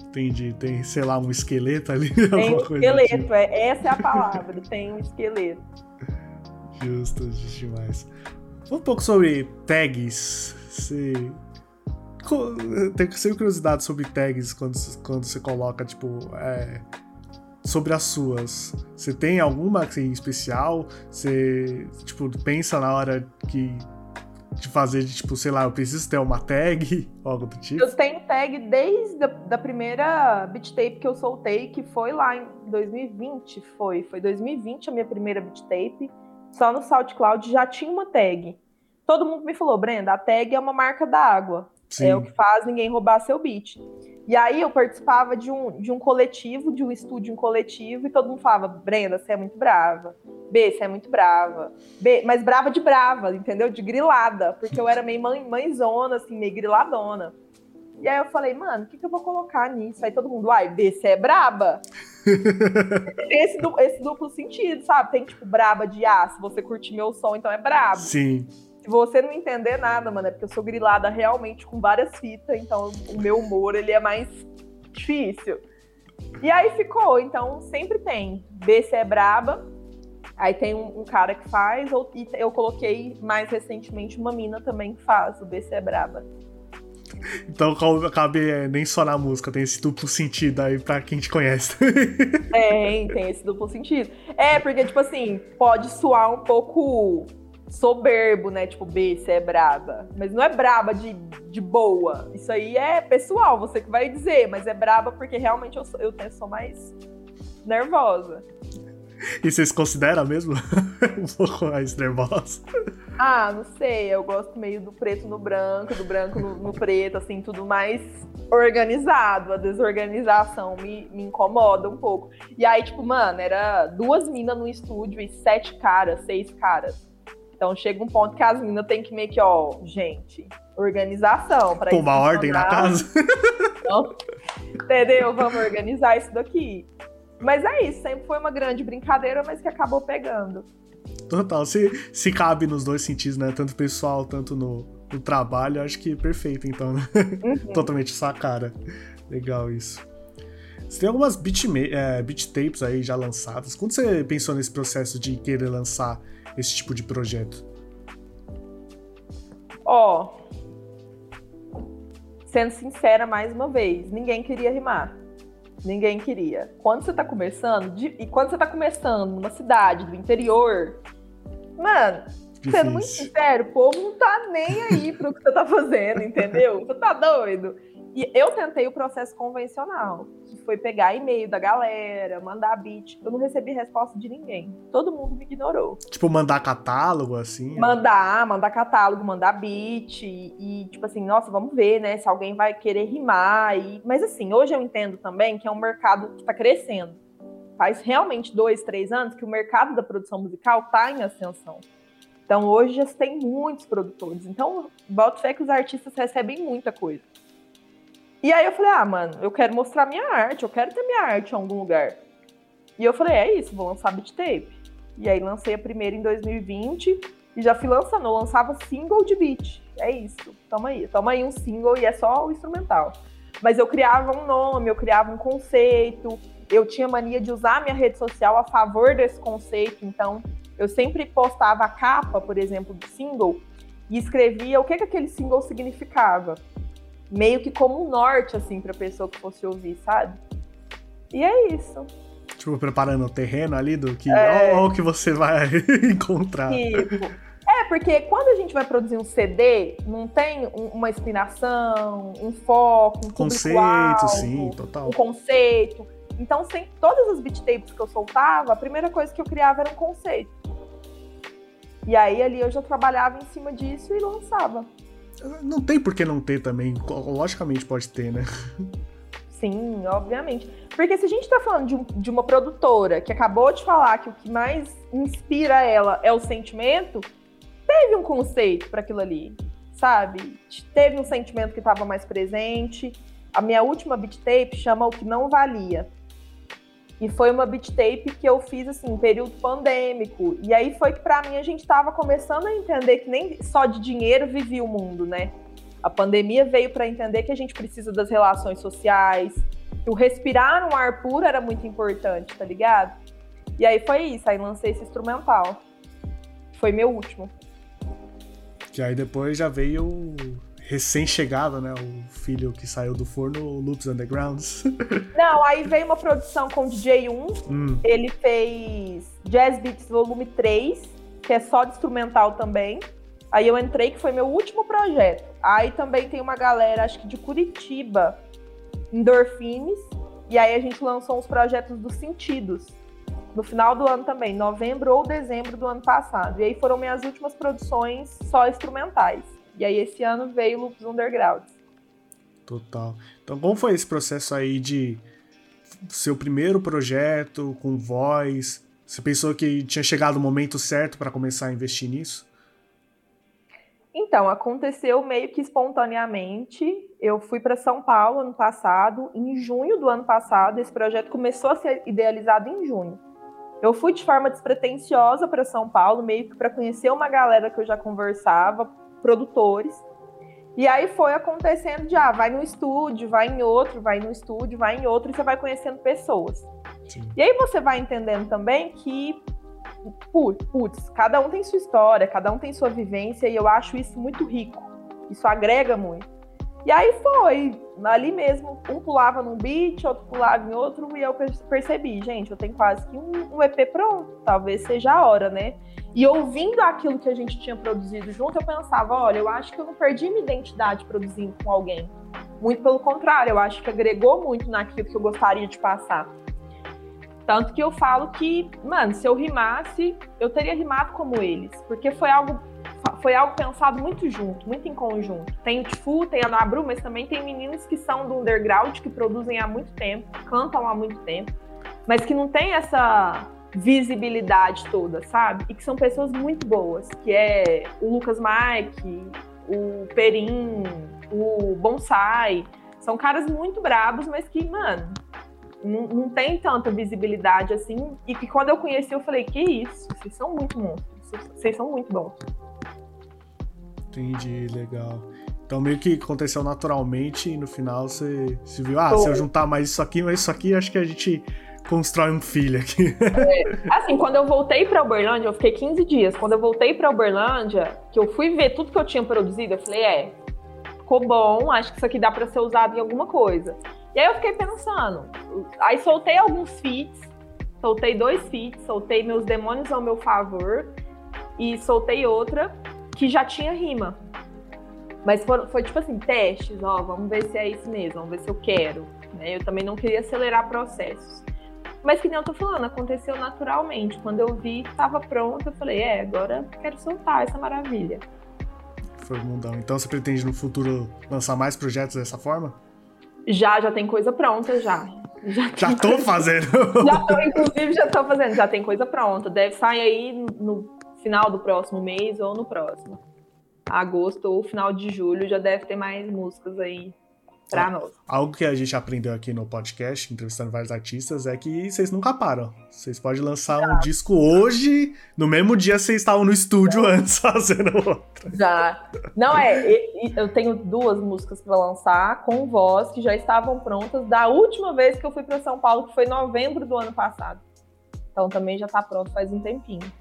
Entendi, tem, sei lá, um esqueleto ali, Tem um coisa do tipo. esqueleto, é, essa é a palavra, tem um esqueleto. Justo, justo demais. Um pouco sobre tags. Eu Tenho sempre curiosidade sobre tags quando, quando você coloca, tipo, é, sobre as suas. Você tem alguma assim, especial? Você, tipo, pensa na hora que de fazer, de, tipo, sei lá, eu preciso ter uma tag, ou algo do tipo? Eu tenho tag desde a da primeira beat tape que eu soltei, que foi lá em 2020, foi. Foi 2020 a minha primeira beat tape. Só no SoundCloud já tinha uma tag. Todo mundo me falou, Brenda, a tag é uma marca d'água. Sim. É o que faz ninguém roubar seu beat. E aí eu participava de um, de um coletivo, de um estúdio em coletivo, e todo mundo falava, Brenda, você é muito brava. B, você é muito brava. B, mas brava de brava, entendeu? De grilada, porque eu era meio mãe, mãezona, assim, meio griladona. E aí eu falei, mano, o que, que eu vou colocar nisso? Aí todo mundo, ai, B, você é braba? esse, du- esse duplo sentido, sabe? Tem tipo braba de ah, se você curtir meu som, então é brabo. Sim. Se você não entender nada, mano, é porque eu sou grilada realmente com várias fitas, então o meu humor ele é mais difícil. E aí ficou, então sempre tem. BC é braba, aí tem um, um cara que faz, ou, e eu coloquei mais recentemente uma mina também que faz, o BC é braba. Então cabe é, nem só na música, tem esse duplo sentido aí pra quem te conhece. Tem, tem esse duplo sentido. É, porque, tipo assim, pode soar um pouco soberbo, né? Tipo, B, você é braba. Mas não é braba de, de boa. Isso aí é pessoal, você que vai dizer. Mas é braba porque realmente eu, sou, eu sou mais nervosa. E você se considera mesmo um pouco mais nervosa? Ah, não sei. Eu gosto meio do preto no branco, do branco no, no preto, assim, tudo mais organizado. A desorganização me, me incomoda um pouco. E aí, tipo, mano, era duas minas no estúdio e sete caras, seis caras. Então chega um ponto que as minas tem que meio que, ó, gente, organização. Pra Tomar ordem na casa. Então, entendeu? Vamos organizar isso daqui. Mas é isso, sempre foi uma grande brincadeira, mas que acabou pegando. Total, se, se cabe nos dois sentidos, né? Tanto pessoal, tanto no, no trabalho, acho que é perfeito, então, né? Uhum. Totalmente sua cara. Legal isso. Você tem algumas beat, é, beat tapes aí já lançadas. Quando você pensou nesse processo de querer lançar esse tipo de projeto? Ó, oh, sendo sincera mais uma vez, ninguém queria rimar. Ninguém queria. Quando você tá começando, de, e quando você tá começando numa cidade do interior, mano, Difícil. sendo muito sincero, o povo não tá nem aí pro que você tá fazendo, entendeu? Você tá doido? E eu tentei o processo convencional, que foi pegar e-mail da galera, mandar beat. Eu não recebi resposta de ninguém. Todo mundo me ignorou. Tipo, mandar catálogo, assim? Mandar, mandar catálogo, mandar beat. E, tipo assim, nossa, vamos ver, né? Se alguém vai querer rimar. E... Mas assim, hoje eu entendo também que é um mercado que tá crescendo. Faz realmente dois, três anos que o mercado da produção musical tá em ascensão. Então hoje já tem muitos produtores. Então, boto fé que os artistas recebem muita coisa. E aí eu falei, ah, mano, eu quero mostrar minha arte, eu quero ter minha arte em algum lugar. E eu falei, é isso, vou lançar beat tape. E aí lancei a primeira em 2020 e já fui lançando, eu lançava single de beat. É isso, toma aí, toma aí um single e é só o instrumental. Mas eu criava um nome, eu criava um conceito, eu tinha mania de usar minha rede social a favor desse conceito, então eu sempre postava a capa, por exemplo, do single e escrevia o que, que aquele single significava meio que como um norte, assim, pra pessoa que fosse ouvir, sabe? E é isso. Tipo, preparando o terreno ali do que. É... O que você vai encontrar. Tipo. É, porque quando a gente vai produzir um CD, não tem uma inspiração, um foco, um conceito, sim, total. Um conceito. Então, sem todas as beat tapes que eu soltava, a primeira coisa que eu criava era um conceito. E aí ali eu já trabalhava em cima disso e lançava. Não tem por que não ter também. Logicamente pode ter, né? Sim, obviamente. Porque se a gente tá falando de, um, de, uma produtora que acabou de falar que o que mais inspira ela é o sentimento, teve um conceito para aquilo ali, sabe? Teve um sentimento que estava mais presente. A minha última beat tape chama O Que Não Valia. E foi uma beat tape que eu fiz assim, em período pandêmico. E aí foi que para mim a gente estava começando a entender que nem só de dinheiro vivia o mundo, né? A pandemia veio para entender que a gente precisa das relações sociais, que o respirar um ar puro era muito importante, tá ligado? E aí foi isso, aí lancei esse instrumental. Foi meu último. Que aí depois já veio recém-chegado, né? O filho que saiu do forno, o Loops Undergrounds. Não, aí veio uma produção com o DJ1. Hum. Ele fez Jazz Beats Volume 3, que é só de instrumental também. Aí eu entrei, que foi meu último projeto. Aí também tem uma galera, acho que de Curitiba, Endorfines. E aí a gente lançou uns projetos dos sentidos. No final do ano também, novembro ou dezembro do ano passado. E aí foram minhas últimas produções só instrumentais. E aí esse ano veio Loops Underground. Total. Então como foi esse processo aí de seu primeiro projeto com voz? Você pensou que tinha chegado o momento certo para começar a investir nisso? Então, aconteceu meio que espontaneamente. Eu fui para São Paulo ano passado, em junho do ano passado. Esse projeto começou a ser idealizado em junho. Eu fui de forma despretensiosa para São Paulo, meio que para conhecer uma galera que eu já conversava, produtores. E aí foi acontecendo de, ah, vai no estúdio, vai em outro, vai no estúdio, vai em outro, e você vai conhecendo pessoas. Sim. E aí você vai entendendo também que, putz, cada um tem sua história, cada um tem sua vivência, e eu acho isso muito rico. Isso agrega muito. E aí foi, ali mesmo, um pulava num beat, outro pulava em outro, e eu percebi, gente, eu tenho quase que um, um EP pronto, talvez seja a hora, né? E ouvindo aquilo que a gente tinha produzido junto, eu pensava, olha, eu acho que eu não perdi minha identidade produzindo com alguém. Muito pelo contrário, eu acho que agregou muito naquilo que eu gostaria de passar. Tanto que eu falo que, mano, se eu rimasse, eu teria rimado como eles, porque foi algo foi algo pensado muito junto, muito em conjunto. Tem o Tfu, tem a Nabru, mas também tem meninos que são do underground, que produzem há muito tempo, cantam há muito tempo, mas que não tem essa visibilidade toda, sabe? E que são pessoas muito boas, que é o Lucas Mike, o Perim, o Bonsai. São caras muito bravos, mas que, mano, não, não tem tanta visibilidade assim. E que quando eu conheci, eu falei, que isso? Vocês são muito monstros. Vocês são muito bons. Entendi, legal. Então meio que aconteceu naturalmente e no final você se viu, ah, se eu juntar mais isso aqui, mais isso aqui, acho que a gente constrói um filho aqui. É, assim, quando eu voltei para Uberlândia, eu fiquei 15 dias. Quando eu voltei para Uberlândia, que eu fui ver tudo que eu tinha produzido, eu falei, é, ficou bom, acho que isso aqui dá para ser usado em alguma coisa. E aí eu fiquei pensando, aí soltei alguns feats, soltei dois feats, soltei meus demônios ao meu favor e soltei outra que já tinha rima. Mas foi, foi tipo assim, testes, ó, vamos ver se é isso mesmo, vamos ver se eu quero. Né? Eu também não queria acelerar processos. Mas que nem eu tô falando, aconteceu naturalmente. Quando eu vi que tava pronto, eu falei, é, agora quero soltar essa maravilha. Foi mundão. Então você pretende no futuro lançar mais projetos dessa forma? Já, já tem coisa pronta, já. Já, já tô coisa... fazendo. já tô, inclusive, já tô fazendo, já tem coisa pronta. Deve sair aí no final do próximo mês ou no próximo. Agosto ou final de julho já deve ter mais músicas aí nós. Algo que a gente aprendeu aqui no podcast, entrevistando vários artistas, é que vocês nunca param. Vocês podem lançar já. um disco hoje, no mesmo dia vocês estavam no estúdio já. antes fazendo outro. Já. Não é, eu tenho duas músicas para lançar com voz que já estavam prontas da última vez que eu fui para São Paulo, que foi novembro do ano passado. Então também já tá pronto faz um tempinho.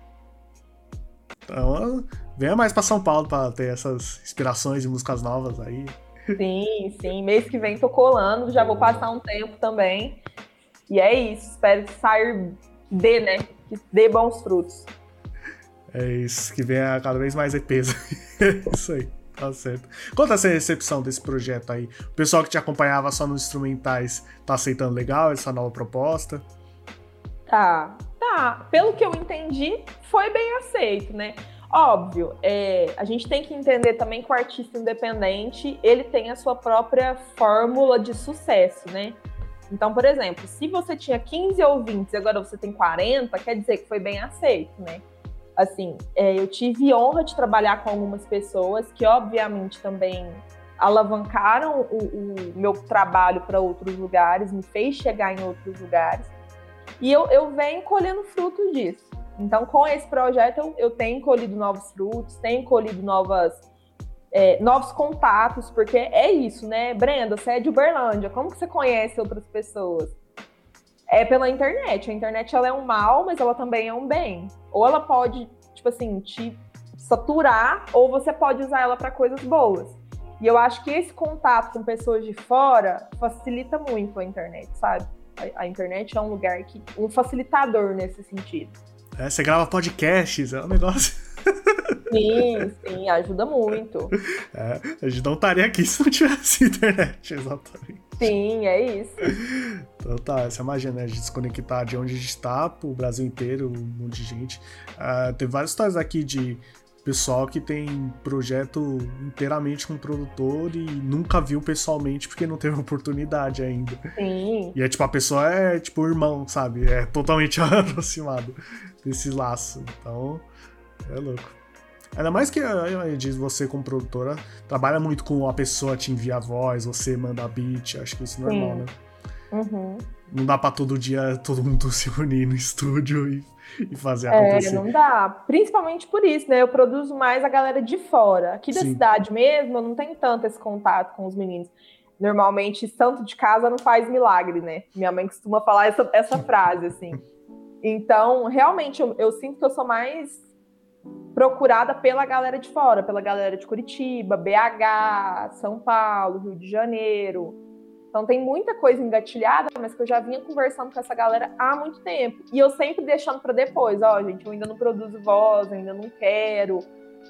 Então, venha mais para São Paulo para ter essas inspirações de músicas novas aí. Sim, sim. Mês que vem tô colando, já vou passar um tempo também. E é isso. Espero que saia dê, né? Que dê bons frutos. É isso, que venha cada vez mais EPs. isso aí, tá certo. Conta essa recepção desse projeto aí. O pessoal que te acompanhava só nos instrumentais tá aceitando legal essa nova proposta? Tá, tá. Pelo que eu entendi, foi bem aceito, né? Óbvio, é, a gente tem que entender também que o artista independente ele tem a sua própria fórmula de sucesso, né? Então, por exemplo, se você tinha 15 ouvintes e agora você tem 40, quer dizer que foi bem aceito, né? Assim, é, eu tive honra de trabalhar com algumas pessoas que, obviamente, também alavancaram o, o meu trabalho para outros lugares, me fez chegar em outros lugares. E eu, eu venho colhendo frutos disso. Então, com esse projeto, eu, tenho colhido novos frutos, tenho colhido novas, é, novos contatos, porque é isso, né? Brenda, você é de Uberlândia, como que você conhece outras pessoas? É pela internet. A internet ela é um mal, mas ela também é um bem. Ou ela pode, tipo assim, te saturar, ou você pode usar ela para coisas boas. E eu acho que esse contato com pessoas de fora facilita muito a internet, sabe? A, a internet é um lugar que. um facilitador nesse sentido. É, você grava podcasts, é um negócio. Sim, sim, ajuda muito. É, a gente não estaria aqui se não tivesse internet, exatamente. Sim, é isso. Então tá, essa é a magia, né? A gente se conectar de onde a gente está pro Brasil inteiro, um monte de gente. Uh, tem várias histórias aqui de pessoal que tem projeto inteiramente com produtor e nunca viu pessoalmente porque não teve oportunidade ainda. Sim. E é tipo, a pessoa é tipo irmão, sabe? É totalmente aproximado desse laço. Então, é louco. Ainda mais que diz você como produtora trabalha muito com a pessoa te envia a voz, você manda beat, acho que isso é normal, Sim. né? Uhum. Não dá pra todo dia todo mundo se unir no estúdio e e fazer acontecer. É, não dá. Principalmente por isso, né? Eu produzo mais a galera de fora. Aqui da Sim. cidade mesmo, eu não tenho tanto esse contato com os meninos. Normalmente, santo de casa não faz milagre, né? Minha mãe costuma falar essa, essa frase, assim. Então, realmente, eu, eu sinto que eu sou mais procurada pela galera de fora, pela galera de Curitiba, BH, São Paulo, Rio de Janeiro. Então tem muita coisa engatilhada, mas que eu já vinha conversando com essa galera há muito tempo. E eu sempre deixando para depois, ó, oh, gente, eu ainda não produzo voz, ainda não quero,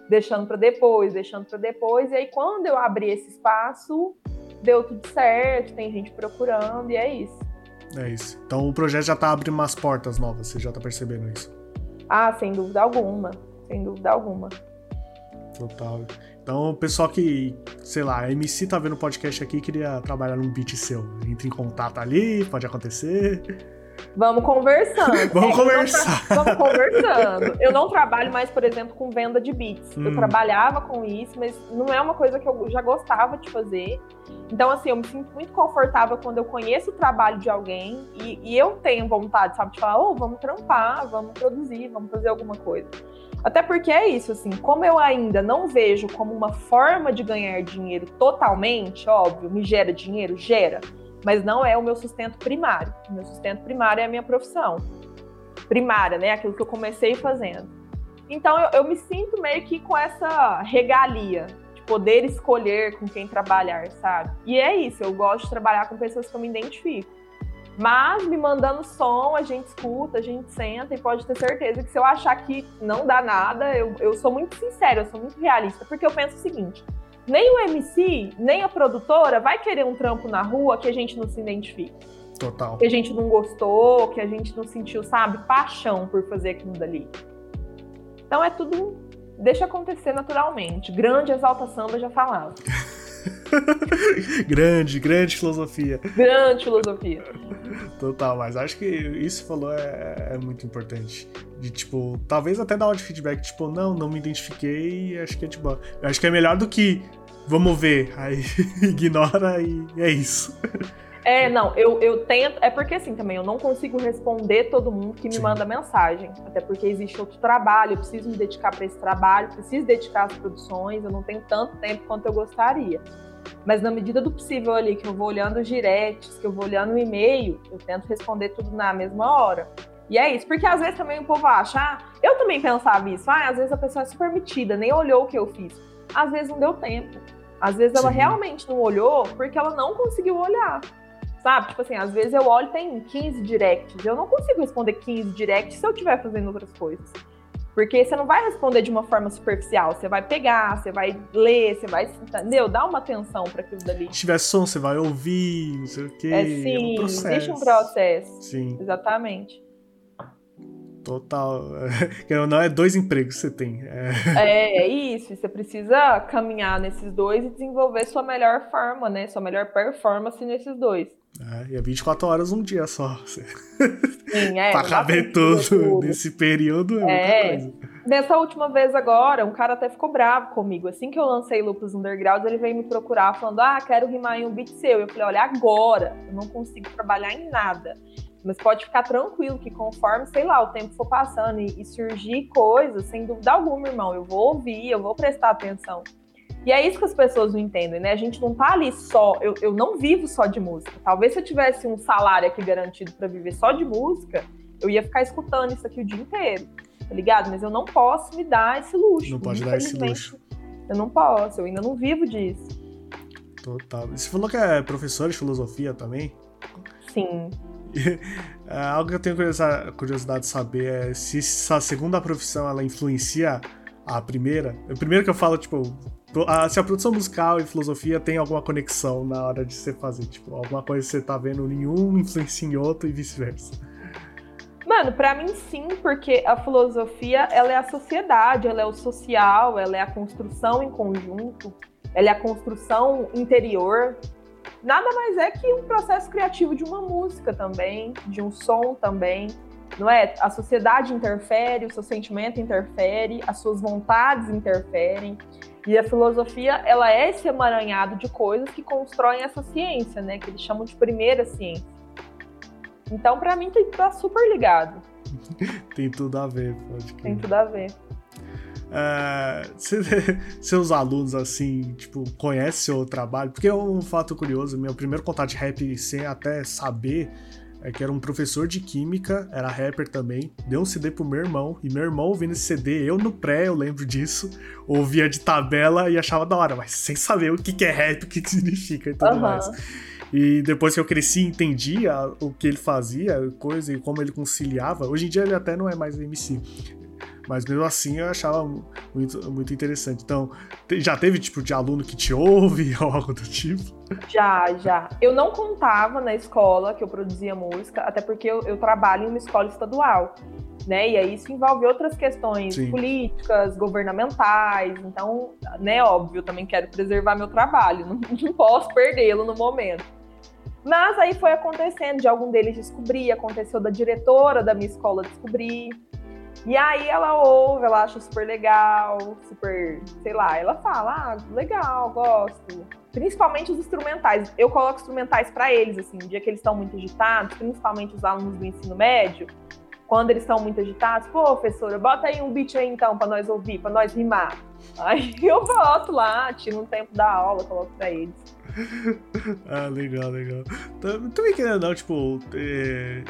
deixando para depois, deixando para depois. E aí quando eu abri esse espaço, deu tudo certo, tem gente procurando e é isso. É isso. Então o projeto já tá abrindo umas portas novas, você já tá percebendo isso? Ah, sem dúvida alguma sem dúvida alguma. Total. Então, o pessoal que, sei lá, a MC tá vendo o podcast aqui queria trabalhar num beat seu. Entre em contato ali, pode acontecer. Vamos conversando. vamos é, conversar. Vamos conversando. Eu não trabalho mais, por exemplo, com venda de beats. Hum. Eu trabalhava com isso, mas não é uma coisa que eu já gostava de fazer. Então, assim, eu me sinto muito confortável quando eu conheço o trabalho de alguém e, e eu tenho vontade, sabe, de falar, oh, vamos trampar, vamos produzir, vamos fazer alguma coisa. Até porque é isso, assim, como eu ainda não vejo como uma forma de ganhar dinheiro totalmente, óbvio, me gera dinheiro, gera, mas não é o meu sustento primário. O meu sustento primário é a minha profissão. Primária, né? Aquilo que eu comecei fazendo. Então eu, eu me sinto meio que com essa regalia de poder escolher com quem trabalhar, sabe? E é isso, eu gosto de trabalhar com pessoas que eu me identifico. Mas me mandando som, a gente escuta, a gente senta e pode ter certeza que se eu achar que não dá nada, eu, eu sou muito sincera, eu sou muito realista, porque eu penso o seguinte: nem o MC, nem a produtora vai querer um trampo na rua que a gente não se identifique. Total. Que a gente não gostou, que a gente não sentiu, sabe, paixão por fazer aquilo dali. Então é tudo. Deixa acontecer naturalmente. Grande exalta samba já falava. grande, grande filosofia. Grande filosofia. Total, mas acho que isso falou é, é, muito importante. De tipo, talvez até dar um feedback, tipo, não, não me identifiquei, acho que é tipo. Acho que é melhor do que vamos ver, aí ignora e é isso. É, não, eu, eu tento. É porque assim também, eu não consigo responder todo mundo que me Sim. manda mensagem. Até porque existe outro trabalho, eu preciso me dedicar para esse trabalho, preciso dedicar às produções, eu não tenho tanto tempo quanto eu gostaria. Mas na medida do possível ali, que eu vou olhando os directs, que eu vou olhando o e-mail, eu tento responder tudo na mesma hora. E é isso, porque às vezes também o povo acha, ah, eu também pensava isso, ah, às vezes a pessoa é super metida, nem olhou o que eu fiz. Às vezes não deu tempo. Às vezes ela realmente não olhou porque ela não conseguiu olhar. Sabe? Tipo assim, às vezes eu olho e tem 15 directs. Eu não consigo responder 15 directs se eu estiver fazendo outras coisas. Porque você não vai responder de uma forma superficial, você vai pegar, você vai ler, você vai, entendeu? Dá uma atenção para aquilo dali. Se tiver som, você vai ouvir, não sei o quê. É sim, é um existe um processo. Sim. Exatamente. Total. Não é dois empregos que você tem. É... é, é isso. Você precisa caminhar nesses dois e desenvolver sua melhor forma, né? Sua melhor performance nesses dois. É, e é 24 horas um dia só. Sim, é. pra caber tudo, tudo, nesse período é, é Nessa última vez agora, um cara até ficou bravo comigo. Assim que eu lancei Lupus Underground, ele veio me procurar falando: Ah, quero rimar em um beat seu. Eu falei: Olha, agora eu não consigo trabalhar em nada. Mas pode ficar tranquilo que conforme, sei lá, o tempo for passando e, e surgir coisas, sem dúvida alguma, irmão, eu vou ouvir, eu vou prestar atenção. E é isso que as pessoas não entendem, né? A gente não tá ali só. Eu, eu não vivo só de música. Talvez se eu tivesse um salário aqui garantido para viver só de música, eu ia ficar escutando isso aqui o dia inteiro, tá ligado? Mas eu não posso me dar esse luxo. Não pode dar esse luxo. Eu não posso, eu ainda não vivo disso. Total. Você falou que é professor de filosofia também? Sim. É, algo que eu tenho curiosidade de saber é se essa segunda profissão ela influencia a primeira. O primeiro que eu falo, tipo, se a produção musical e filosofia tem alguma conexão na hora de você fazer, tipo, alguma coisa que você tá vendo nenhum influencia em outro e vice-versa. Mano, para mim sim, porque a filosofia, ela é a sociedade, ela é o social, ela é a construção em conjunto, ela é a construção interior. Nada mais é que um processo criativo de uma música também, de um som também, não é? A sociedade interfere, o seu sentimento interfere, as suas vontades interferem. E a filosofia, ela é esse emaranhado de coisas que constroem essa ciência, né? Que eles chamam de primeira ciência. Então, para mim, tá super ligado. Tem tudo a ver, pode Tem tudo a ver. Uh, seus alunos, assim, tipo, conhecem o trabalho? Porque é um fato curioso, meu primeiro contato de rap sem até saber é que era um professor de química, era rapper também, deu um CD pro meu irmão, e meu irmão ouvindo esse CD, eu no pré, eu lembro disso, ouvia de tabela e achava da hora, mas sem saber o que, que é rap, o que, que significa e tudo uhum. mais. E depois que eu cresci entendi o que ele fazia, coisa e como ele conciliava. Hoje em dia ele até não é mais MC. Mas mesmo assim eu achava muito, muito interessante. Então, já teve tipo de aluno que te ouve ou algo do tipo? Já, já. Eu não contava na escola que eu produzia música, até porque eu, eu trabalho em uma escola estadual. Né? E aí isso envolve outras questões Sim. políticas, governamentais. Então, né, óbvio, eu também quero preservar meu trabalho, não, não posso perdê-lo no momento. Mas aí foi acontecendo de algum deles descobrir, aconteceu da diretora da minha escola descobrir. E aí ela ouve, ela acha super legal, super, sei lá, ela fala, ah, legal, gosto. Principalmente os instrumentais. Eu coloco instrumentais para eles, assim, no dia que eles estão muito agitados, principalmente os alunos do ensino médio, quando eles estão muito agitados, pô, professora, bota aí um beat aí então para nós ouvir, para nós rimar. Aí eu boto lá, tiro um tempo da aula, coloco para eles. ah, legal, legal. Também querendo não, tipo, é,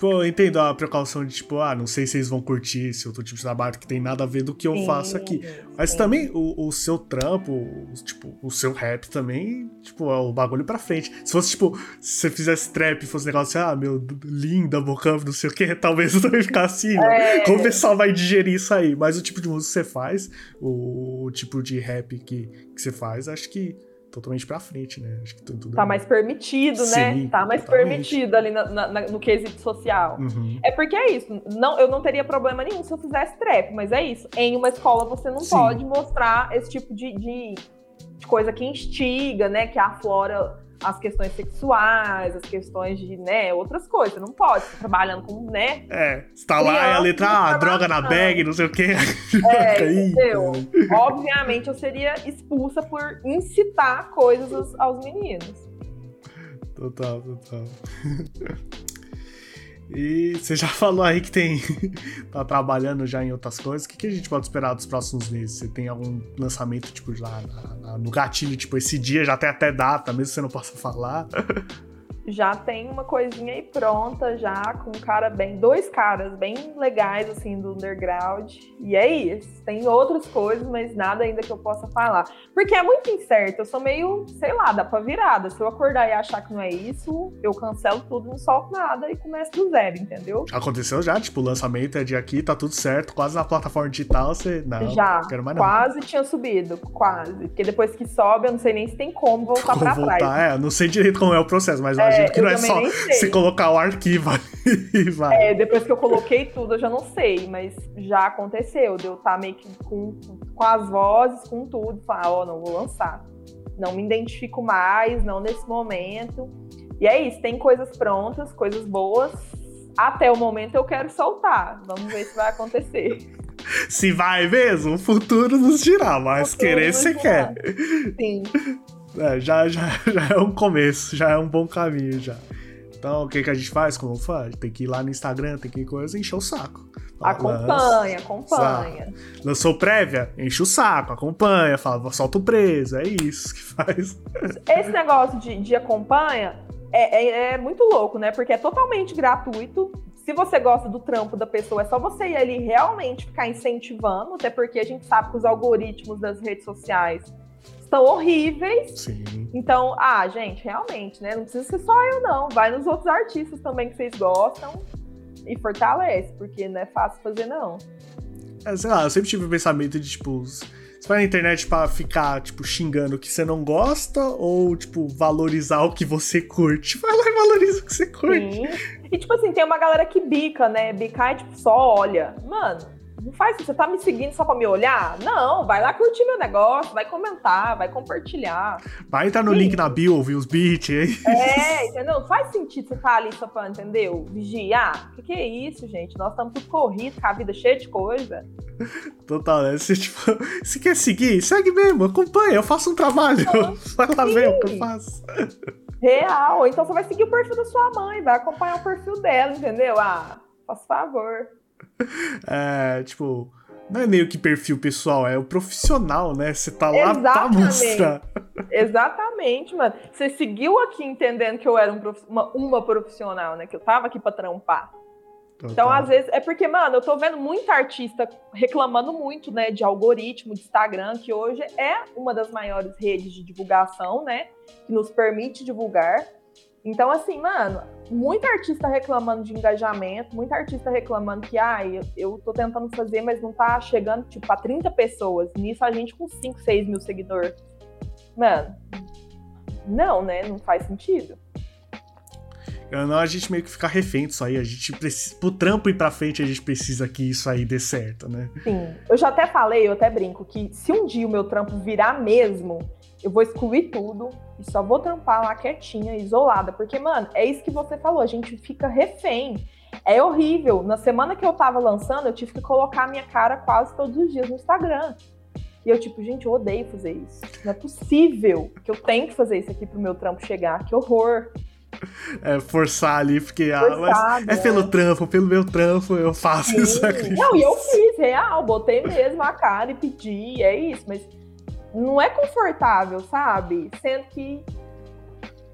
Tipo, eu entendo a precaução de, tipo, ah, não sei se eles vão curtir esse outro tipo de trabalho que tem nada a ver do que eu sim, faço aqui. Mas sim. também o, o, seu trampo, o, tipo, o seu rap também, tipo, é o bagulho pra frente. Se fosse, tipo, se você fizesse trap e fosse um negócio assim, ah, meu, linda, bocão, não sei o que, talvez eu também ficasse assim, é. como o pessoal vai digerir isso aí. Mas o tipo de música que você faz, o, o tipo de rap que, que você faz, acho que totalmente pra frente, né? Acho que tudo tá mais permitido, né? Sim, Tá mais totalmente. permitido ali na, na, no quesito social. Uhum. É porque é isso. Não, eu não teria problema nenhum se eu fizesse trap, mas é isso. Em uma escola você não Sim. pode mostrar esse tipo de, de, de coisa que instiga, né? Que aflora as questões sexuais, as questões de, né, outras coisas. Você não pode estar trabalhando com, né? É, você tá lá e a letra, ah, droga na bag, não sei o quê. É, entendeu? Obviamente eu seria expulsa por incitar coisas aos, aos meninos. Total, total. E você já falou aí que tem. tá trabalhando já em outras coisas. O que, que a gente pode esperar dos próximos meses? Você tem algum lançamento, tipo, lá no gatilho, tipo, esse dia já tem até data, mesmo que você não possa falar? já tem uma coisinha aí pronta, já com um cara bem. Dois caras bem legais, assim, do underground. E é isso. Tem outras coisas, mas nada ainda que eu possa falar. Porque é muito incerto. Eu sou meio, sei lá, dá pra virada. Se eu acordar e achar que não é isso, eu cancelo tudo, não solto nada e começo do zero, entendeu? Aconteceu já, tipo, o lançamento é de aqui, tá tudo certo, quase na plataforma digital, você. Não, já. Não quero mais quase tinha subido, quase. Porque depois que sobe, eu não sei nem se tem como voltar como pra voltar, trás. É, não sei direito como é o processo, mas é, imagino que não é só se colocar o arquivo e vai. É, depois que eu coloquei tudo, eu já não sei, mas já aconteceu. De eu estar tá meio que com, com as vozes, com tudo, falar, ó, oh, não vou lançar. Não me identifico mais, não nesse momento. E é isso, tem coisas prontas, coisas boas. Até o momento eu quero soltar. Vamos ver se vai acontecer. Se vai mesmo, o futuro nos dirá, mas querer você quer. Sim. É, já, já, já é um começo, já é um bom caminho já. Então, o que, que a gente faz? Como faz? Tem que ir lá no Instagram, tem que ir coisa, encher o saco. Acompanha, acompanha. Lançou prévia? Enche o saco, acompanha, fala, solta o preso, é isso que faz. Esse negócio de, de acompanha é, é, é muito louco, né? Porque é totalmente gratuito. Se você gosta do trampo da pessoa, é só você ir ali realmente ficar incentivando, até porque a gente sabe que os algoritmos das redes sociais estão horríveis. Sim. Então, ah, gente, realmente, né? Não precisa ser só eu, não. Vai nos outros artistas também que vocês gostam e fortalece, porque não é fácil fazer, não. É, sei lá, eu sempre tive o pensamento de, tipo, você vai na internet pra ficar, tipo, xingando o que você não gosta ou, tipo, valorizar o que você curte? Vai lá e valoriza o que você curte. Sim. E, tipo assim, tem uma galera que bica, né? Bicar é, tipo, só olha. Mano, não faz isso, você tá me seguindo só pra me olhar? Não, vai lá curtir meu negócio, vai comentar, vai compartilhar. Vai entrar no Sim. link na bio, ouvir os beats, hein? É, entendeu? Não faz sentido você estar tá ali só pra, entendeu? Vigiar. O que, que é isso, gente? Nós estamos tudo corrido, com a vida cheia de coisa. Total, né? Você, tipo, você quer seguir? Segue mesmo, acompanha, eu faço um trabalho. vai lá ver o que eu faço. Real. Então você vai seguir o perfil da sua mãe, vai acompanhar o perfil dela, entendeu? Ah, Faz favor. É, tipo, não é meio que perfil pessoal, é o profissional, né? Você tá lá pra mostrar. Exatamente, mano. Você seguiu aqui entendendo que eu era um uma, uma profissional, né? Que eu tava aqui pra trampar. Total. Então, às vezes, é porque, mano, eu tô vendo muita artista reclamando muito, né, de algoritmo, de Instagram, que hoje é uma das maiores redes de divulgação, né, que nos permite divulgar. Então, assim, mano, muita artista reclamando de engajamento, muita artista reclamando que, ah, eu, eu tô tentando fazer, mas não tá chegando, tipo, a 30 pessoas. Nisso a gente com 5, 6 mil seguidores. Mano, não, né? Não faz sentido. Não, a gente meio que fica refém disso aí. A gente precisa. Pro trampo ir pra frente, a gente precisa que isso aí dê certo, né? Sim. Eu já até falei, eu até brinco, que se um dia o meu trampo virar mesmo, eu vou excluir tudo e só vou trampar lá quietinha, isolada. Porque, mano, é isso que você falou, a gente fica refém. É horrível. Na semana que eu tava lançando, eu tive que colocar a minha cara quase todos os dias no Instagram. E eu, tipo, gente, eu odeio fazer isso. Não é possível que eu tenho que fazer isso aqui pro meu trampo chegar. Que horror é, forçar ali, porque ah, é pelo trampo, pelo meu trampo, eu faço Sim. isso aqui. Não, e eu fiz, real, botei mesmo a cara e pedi, é isso, mas não é confortável, sabe? Sendo que,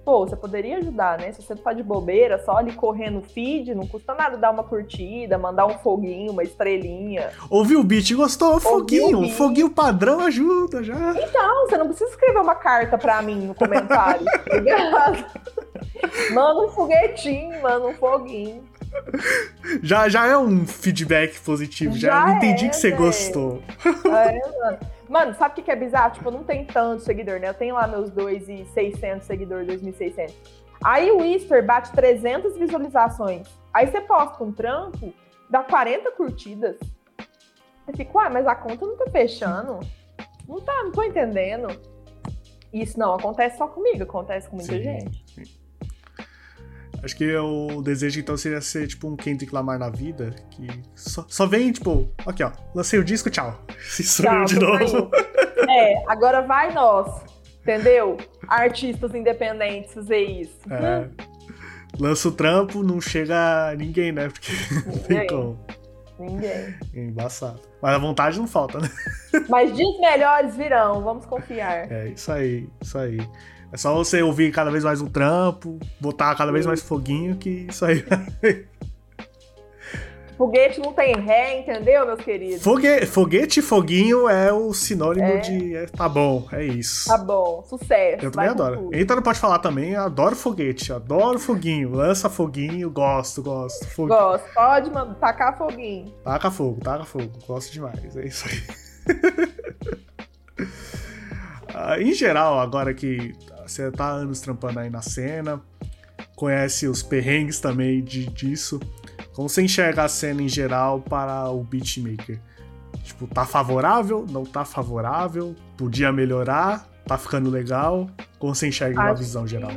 pô, você poderia ajudar, né? Se você tá de bobeira, só ali correndo feed, não custa nada dar uma curtida, mandar um foguinho, uma estrelinha. Ouviu o beat, gostou? Foguinho, beat. foguinho padrão ajuda já. Então, você não precisa escrever uma carta pra mim no comentário, tá ligado? Manda um foguetinho, manda um foguinho. Já, já é um feedback positivo, já, já entendi é, que você véio. gostou. É, mano. Mano, sabe o que, que é bizarro? Tipo, não tem tanto seguidor, né? Eu tenho lá meus 2.600 seguidores, 2.600. Aí o Whisper bate 300 visualizações. Aí você posta um trampo, dá 40 curtidas. Eu fico, uai, mas a conta não tá fechando. Não tá, não tô entendendo. Isso não acontece só comigo, acontece com muita sim, gente. Sim. Acho que o desejo então seria ser tipo um Kendrick Lamar na vida, que só, só vem, tipo, aqui ó, lancei o disco, tchau. Se sou de novo. É, agora vai nós, entendeu? Artistas independentes fazer isso. É. Hum. Lança o trampo, não chega ninguém, né? Porque não tem como. Ninguém. Embaçado. Mas a vontade não falta, né? Mas dias melhores virão, vamos confiar. É, isso aí, isso aí. É só você ouvir cada vez mais um trampo, botar cada vez mais foguinho, que isso aí. Foguete não tem ré, entendeu, meus queridos? Fogue... Foguete e foguinho é o sinônimo é... de. É, tá bom, é isso. Tá bom, sucesso. Eu também adoro. Eita, não pode falar também, adoro foguete, adoro foguinho. Lança foguinho, gosto, gosto. Foguinho. Gosto, pode mano, tacar foguinho. Taca fogo, taca fogo, gosto demais, é isso aí. Ah, em geral, agora que você tá anos trampando aí na cena, conhece os perrengues também de, disso. Como você enxerga a cena em geral para o beatmaker? Tipo, tá favorável? Não tá favorável? Podia melhorar? Tá ficando legal? Como você enxerga Acho uma visão geral?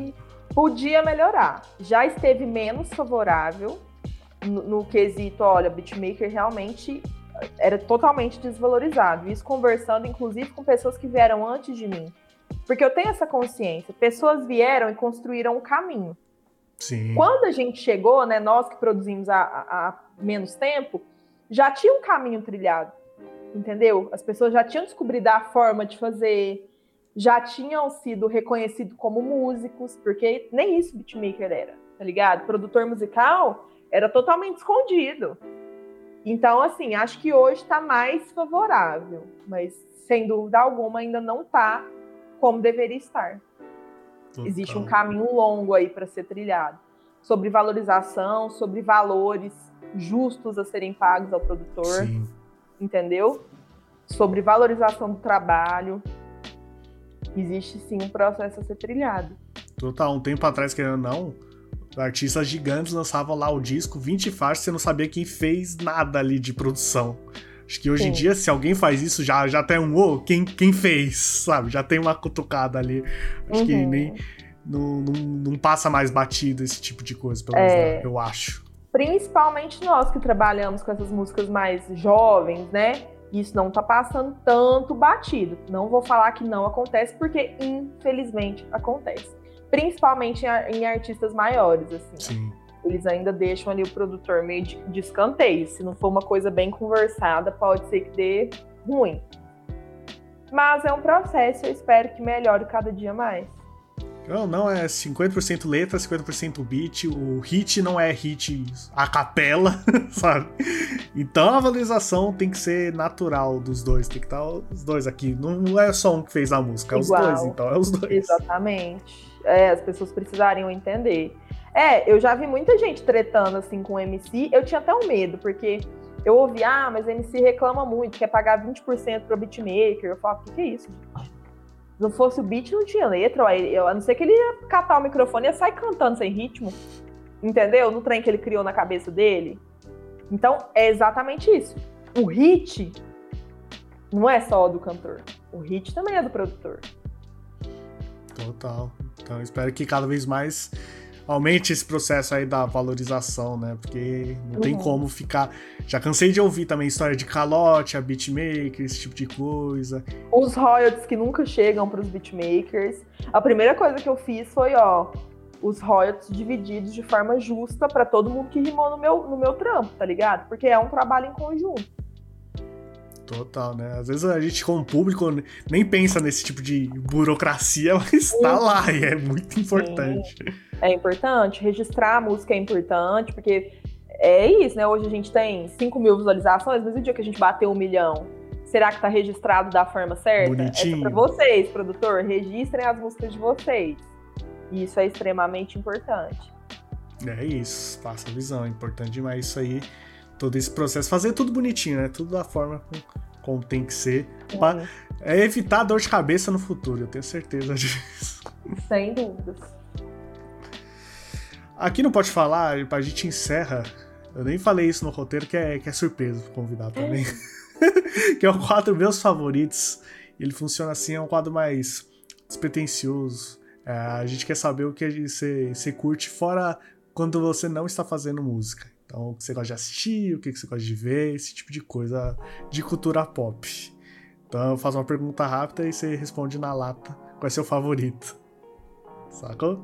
Podia melhorar. Já esteve menos favorável no, no quesito, olha, beatmaker realmente era totalmente desvalorizado. Isso conversando, inclusive, com pessoas que vieram antes de mim. Porque eu tenho essa consciência. Pessoas vieram e construíram um caminho. Sim. Quando a gente chegou, né, nós que produzimos há, há menos tempo, já tinha um caminho trilhado. Entendeu? As pessoas já tinham descobrido a forma de fazer, já tinham sido reconhecidos como músicos, porque nem isso beatmaker era, tá ligado? Produtor musical era totalmente escondido. Então, assim, acho que hoje está mais favorável, mas sem dúvida alguma ainda não está como deveria estar. Total. Existe um caminho longo aí para ser trilhado sobre valorização, sobre valores justos a serem pagos ao produtor, Sim. entendeu? Sobre valorização do trabalho. Existe sim um processo a ser trilhado. Total, um tempo atrás, querendo ou não, artistas gigantes lançavam lá o disco, 20 faixas, você não sabia quem fez nada ali de produção. Acho que hoje Sim. em dia, se alguém faz isso, já, já tem um ô, oh, quem, quem fez, sabe? Já tem uma cutucada ali. Acho uhum. que nem. Não, não, não, passa mais batido esse tipo de coisa, pelo menos, é, eu acho. Principalmente nós que trabalhamos com essas músicas mais jovens, né? Isso não tá passando tanto batido. Não vou falar que não acontece, porque infelizmente acontece principalmente em, em artistas maiores, assim. Sim. Eles ainda deixam ali o produtor meio de, de escanteio. Se não for uma coisa bem conversada, pode ser que dê ruim. Mas é um processo, eu espero que melhore cada dia mais. Não, não é 50% letra, 50% beat. O hit não é hit a capela, sabe? Então a valorização tem que ser natural dos dois. Tem que estar os dois aqui. Não é só um que fez a música, é Igual. os dois, então é os dois. Exatamente. É, as pessoas precisariam entender. É, eu já vi muita gente tretando assim com o MC. Eu tinha até um medo, porque eu ouvi, ah, mas MC reclama muito, quer pagar 20% pro beatmaker. Eu falo, o que, que é isso? Se não fosse o beat, não tinha letra. Eu, a não ser que ele ia catar o microfone e ia sair cantando sem ritmo. Entendeu? No trem que ele criou na cabeça dele. Então, é exatamente isso. O hit não é só do cantor. O hit também é do produtor. Total. Então, espero que cada vez mais aumente esse processo aí da valorização, né? Porque não uhum. tem como ficar. Já cansei de ouvir também história de calote, a beatmaker, esse tipo de coisa. Os royalties que nunca chegam para os beatmakers. A primeira coisa que eu fiz foi, ó, os royalties divididos de forma justa para todo mundo que rimou no meu, no meu trampo, tá ligado? Porque é um trabalho em conjunto. Total, né? Às vezes a gente, como público, nem pensa nesse tipo de burocracia, mas tá lá e é muito importante. Sim. É importante. Registrar a música é importante, porque é isso, né? Hoje a gente tem 5 mil visualizações, mas o dia que a gente bater um milhão, será que tá registrado da forma certa? Bonitinho. É pra vocês, produtor, registrem as músicas de vocês. E isso é extremamente importante. É isso, passa a visão. É importante demais isso aí todo esse processo, fazer tudo bonitinho, né? Tudo da forma como tem que ser. Pra, é evitar dor de cabeça no futuro, eu tenho certeza disso. Sem dúvidas. Aqui não pode falar, a gente encerra. Eu nem falei isso no roteiro, que é, que é surpresa pro convidado também. que é o quadro Meus Favoritos. Ele funciona assim, é um quadro mais despretensioso. É, a gente quer saber o que você curte fora quando você não está fazendo música. Então, o que você gosta de assistir, o que você gosta de ver, esse tipo de coisa de cultura pop. Então, eu faço uma pergunta rápida e você responde na lata qual é seu favorito. Sacou?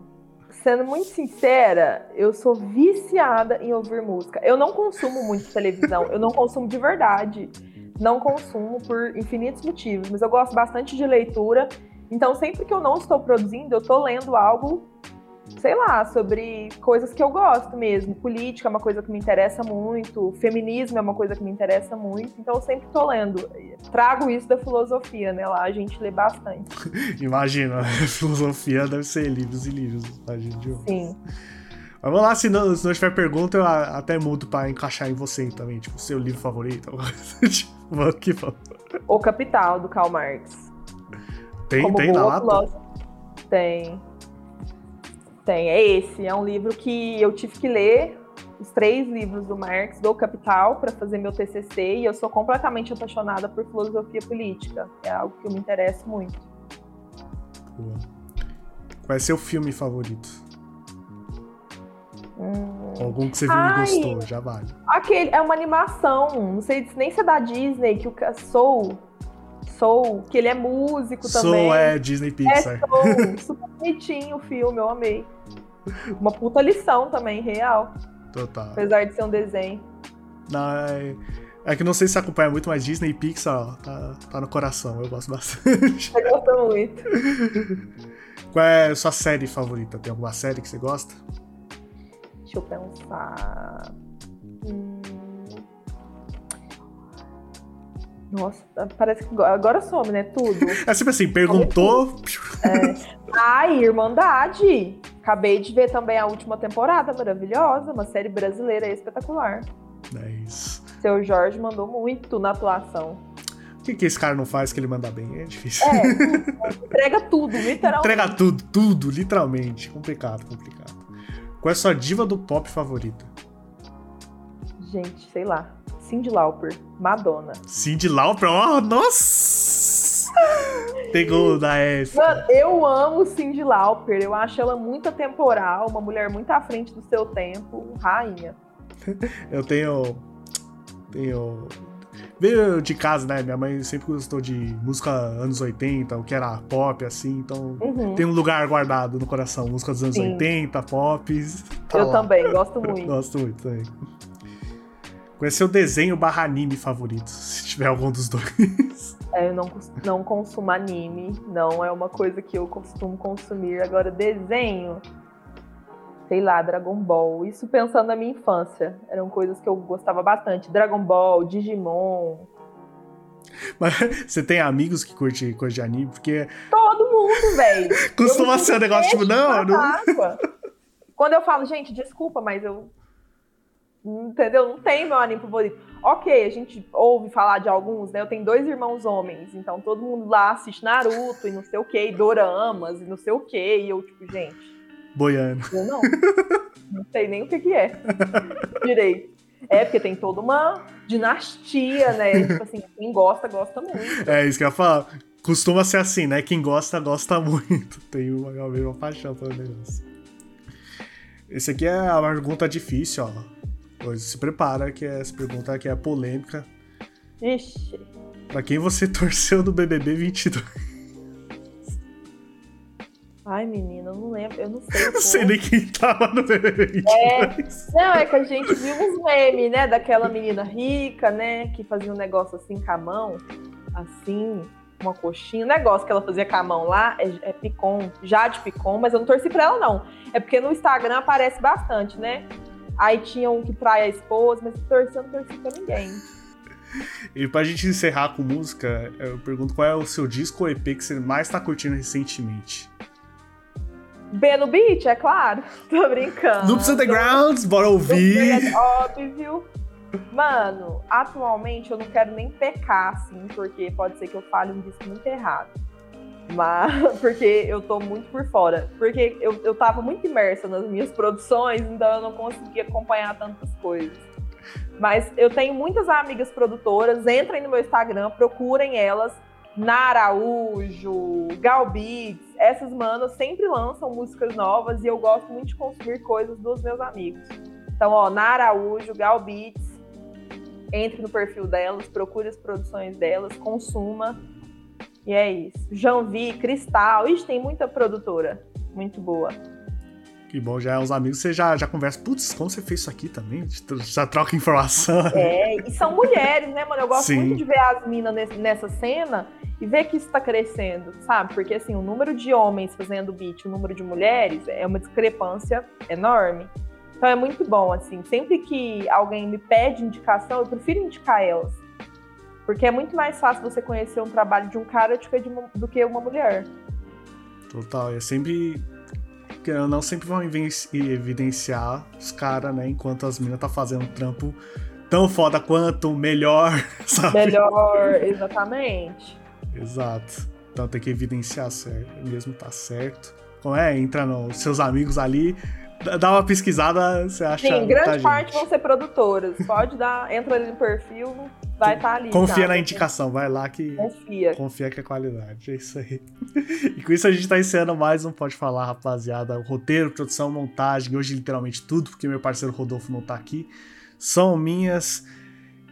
Sendo muito sincera, eu sou viciada em ouvir música. Eu não consumo muito televisão, eu não consumo de verdade. Não consumo por infinitos motivos, mas eu gosto bastante de leitura. Então, sempre que eu não estou produzindo, eu estou lendo algo sei lá, sobre coisas que eu gosto mesmo. Política é uma coisa que me interessa muito, feminismo é uma coisa que me interessa muito, então eu sempre tô lendo. Trago isso da filosofia, né? Lá a gente lê bastante. Imagina, filosofia deve ser livros e livros, imagina de Sim. Vamos lá, se não, se não tiver pergunta, eu até mudo pra encaixar em você também, tipo, seu livro favorito. tipo. O Capital, do Karl Marx. Tem, Como tem na lata? Tem. Tem, é esse. É um livro que eu tive que ler os três livros do Marx, do Capital, para fazer meu TCC, e eu sou completamente apaixonada por filosofia política. É algo que eu me interesso muito. Qual é seu filme favorito? Hum... Algum que você viu Ai, e gostou, já vale. Aquele, é uma animação, não sei nem se é da Disney, que o Soul, Soul, que ele é músico Soul também. Soul é Disney Pixar. É Soul, super bonitinho o filme, eu amei. Uma puta lição também, real. Total. Apesar de ser um desenho. Não, é... é que não sei se acompanha muito, mas Disney e Pixar ó, tá, tá no coração, eu gosto bastante. Eu gosto muito. Qual é a sua série favorita? Tem alguma série que você gosta? Deixa eu pensar. Hum... Nossa, parece que agora some, né? Tudo. É sempre assim, perguntou. É. Ai, Irmandade. Acabei de ver também a última temporada, maravilhosa. Uma série brasileira espetacular. É isso. Seu Jorge mandou muito na atuação. O que, que esse cara não faz que ele manda bem? É difícil. É, entrega tudo, literalmente. Entrega tudo, tudo, literalmente. Complicado, complicado. Qual é a sua diva do pop favorita? Gente, sei lá. Cindy Lauper, Madonna. Cindy Lauper? Oh, nossa! Pegou da F. Mano, eu amo Cindy Lauper. Eu acho ela muito atemporal, uma mulher muito à frente do seu tempo, rainha. eu tenho. Tenho. Veio de casa, né? Minha mãe sempre gostou de música anos 80, o que era pop, assim, então Uhum. tem um lugar guardado no coração. Música dos anos Sim. 80, pop. tá Eu lá. também, gosto muito. Gosto muito também. Qual é seu desenho barra anime favorito? Se tiver algum dos dois. É, eu não, não consumo anime, não é uma coisa que eu costumo consumir. Agora, desenho, sei lá, Dragon Ball. Isso pensando na minha infância. Eram coisas que eu gostava bastante. Dragon Ball, Digimon. Mas você tem amigos que curtem coisa de anime? Porque Todo mundo, velho. costuma ser um negócio tipo, não, não. Quando eu falo, gente, desculpa, mas eu. Entendeu? Não tem meu anime favorito. Ok, a gente ouve falar de alguns, né? Eu tenho dois irmãos homens, então todo mundo lá assiste Naruto e não sei o que, Doramas e não sei o que, e eu, tipo, gente, Boiano. eu não. não sei nem o que, que é direito. É, porque tem toda uma dinastia, né? Tipo assim, quem gosta, gosta muito. É isso que eu ia falar. Costuma ser assim, né? Quem gosta, gosta muito. Tem uma, a mesma paixão pelo negócio. Esse aqui é uma pergunta difícil, ó. Pois se prepara, que essa pergunta aqui é polêmica. Ixi. Pra quem você torceu no BBB 22? Ai, menina, eu não lembro, eu não sei. Não sei nem quem tava no BBB 22. Não, é que a gente viu uns memes, né? Daquela menina rica, né? Que fazia um negócio assim com a mão. Assim, uma coxinha. O negócio que ela fazia com a mão lá é, é Picon, Jade Picon, mas eu não torci pra ela, não. É porque no Instagram aparece bastante, né? Aí tinha um que trai a esposa, mas torci, eu não torci pra ninguém. E pra gente encerrar com música, eu pergunto qual é o seu disco ou EP que você mais tá curtindo recentemente? B no beat, é claro. Tô brincando. Loops Underground, bora Loops ouvir! é óbvio. Mano, atualmente eu não quero nem pecar, assim, porque pode ser que eu fale um disco muito errado. Mas, porque eu tô muito por fora. Porque eu, eu tava muito imersa nas minhas produções, então eu não conseguia acompanhar tantas coisas. Mas eu tenho muitas amigas produtoras, entrem no meu Instagram, procurem elas. Na Araújo, Gal Beats, essas manas sempre lançam músicas novas e eu gosto muito de consumir coisas dos meus amigos. Então, ó, na Araújo, Gal Beats, entre no perfil delas, procure as produções delas, consuma. E é isso. Janvi, Cristal, ixi, tem muita produtora muito boa. Que bom, já é uns amigos, você já, já conversa. Putz, como você fez isso aqui também? Já troca informação. É, e são mulheres, né, mano? Eu gosto Sim. muito de ver as minas nessa cena e ver que isso tá crescendo, sabe? Porque, assim, o número de homens fazendo beat, o número de mulheres é uma discrepância enorme. Então é muito bom, assim. Sempre que alguém me pede indicação, eu prefiro indicar elas. Porque é muito mais fácil você conhecer um trabalho de um cara do que, uma- mulher. Total, é sempre. ou Não sempre vão evi- evidenciar os caras, né? Enquanto as minas tá fazendo um trampo tão foda quanto, melhor, sabe? Melhor, exatamente. Exato. Então tem que evidenciar certo, mesmo tá certo. Como é? Entra nos seus amigos ali, dá- uma pesquisada, você acha. Sim, grande parte gente. vão ser produtoras. Pode dar, entra ali no perfil, vai estar ali. Confia já. na indicação, vai lá que. Confia. Confia que é qualidade, é isso aí. E com isso a gente tá encerrando mais um Pode Falar, rapaziada. O roteiro, produção, montagem, hoje literalmente tudo, porque meu parceiro Rodolfo não tá aqui, são minhas.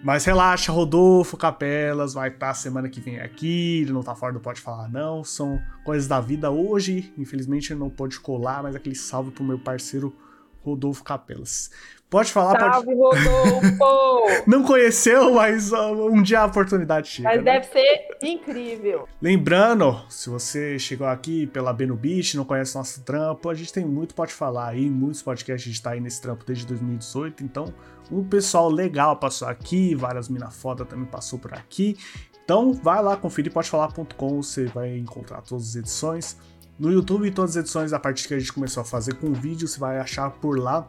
Mas relaxa, Rodolfo Capelas vai estar semana que vem aqui, ele não tá fora do Pode Falar não, são coisas da vida. Hoje, infelizmente, ele não pôde colar, mas aquele salve pro meu parceiro Rodolfo Capelas. Pode falar, pode... Salve, Rodolfo! Não conheceu, mas um dia a oportunidade chega. Mas né? deve ser incrível. Lembrando, se você chegou aqui pela Beno Beach, não conhece nosso trampo, a gente tem muito pode falar aí, muitos podcasts, a gente tá aí nesse trampo desde 2018, então um pessoal legal passou aqui, várias mina foda também passou por aqui. Então vai lá, conferir podefalar.com, você vai encontrar todas as edições. No YouTube, todas as edições, a partir que a gente começou a fazer com vídeo, você vai achar por lá.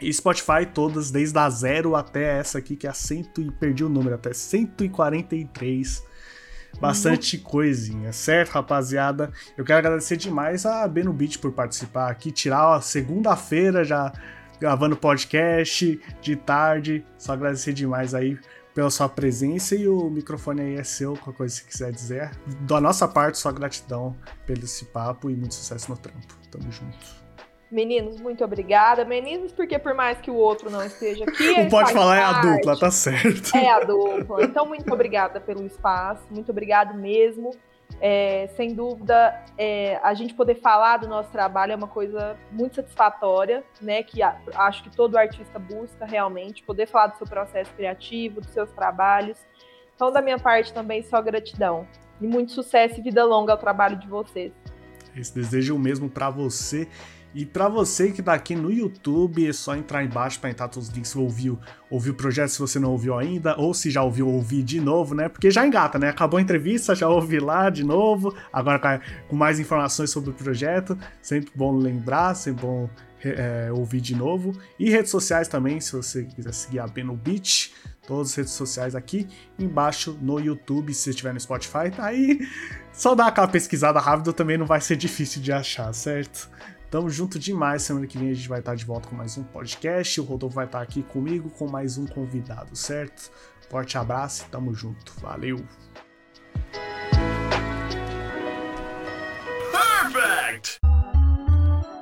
E Spotify, todas, desde a zero até essa aqui, que é a cento e perdi o número, até 143. Bastante coisinha, certo, rapaziada? Eu quero agradecer demais a Beno Beach por participar aqui, tirar a segunda-feira já gravando podcast de tarde. Só agradecer demais aí pela sua presença e o microfone aí é seu, qualquer coisa que você quiser dizer. Da nossa parte, só gratidão pelo esse papo e muito sucesso no trampo. Tamo junto. Meninos, muito obrigada. Meninos, porque por mais que o outro não esteja aqui. Não pode falar, parte, é a dupla, tá certo. É a dupla. Então, muito obrigada pelo espaço, muito obrigado mesmo. É, sem dúvida, é, a gente poder falar do nosso trabalho é uma coisa muito satisfatória, né? Que a, acho que todo artista busca realmente poder falar do seu processo criativo, dos seus trabalhos. Então, da minha parte também, só gratidão. E muito sucesso e vida longa ao trabalho de vocês. Esse desejo mesmo para você. E para você que tá aqui no YouTube, é só entrar embaixo para entrar todos os links. Ouviu, ouviu o projeto se você não ouviu ainda, ou se já ouviu, ouvir de novo, né? Porque já engata, né? Acabou a entrevista, já ouvi lá de novo. Agora com mais informações sobre o projeto. Sempre bom lembrar, sempre bom é, ouvir de novo. E redes sociais também, se você quiser seguir a Beno Beach. Todas as redes sociais aqui embaixo no YouTube, se estiver no Spotify, tá aí. Só dar aquela pesquisada rápida também não vai ser difícil de achar, certo? Tamo junto demais. Semana que vem a gente vai estar de volta com mais um podcast. O Rodolfo vai estar aqui comigo com mais um convidado, certo? Forte abraço e tamo junto. Valeu! Perfect!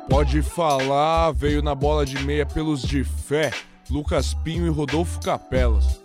Pode falar, veio na bola de meia pelos de fé, Lucas Pinho e Rodolfo Capelas.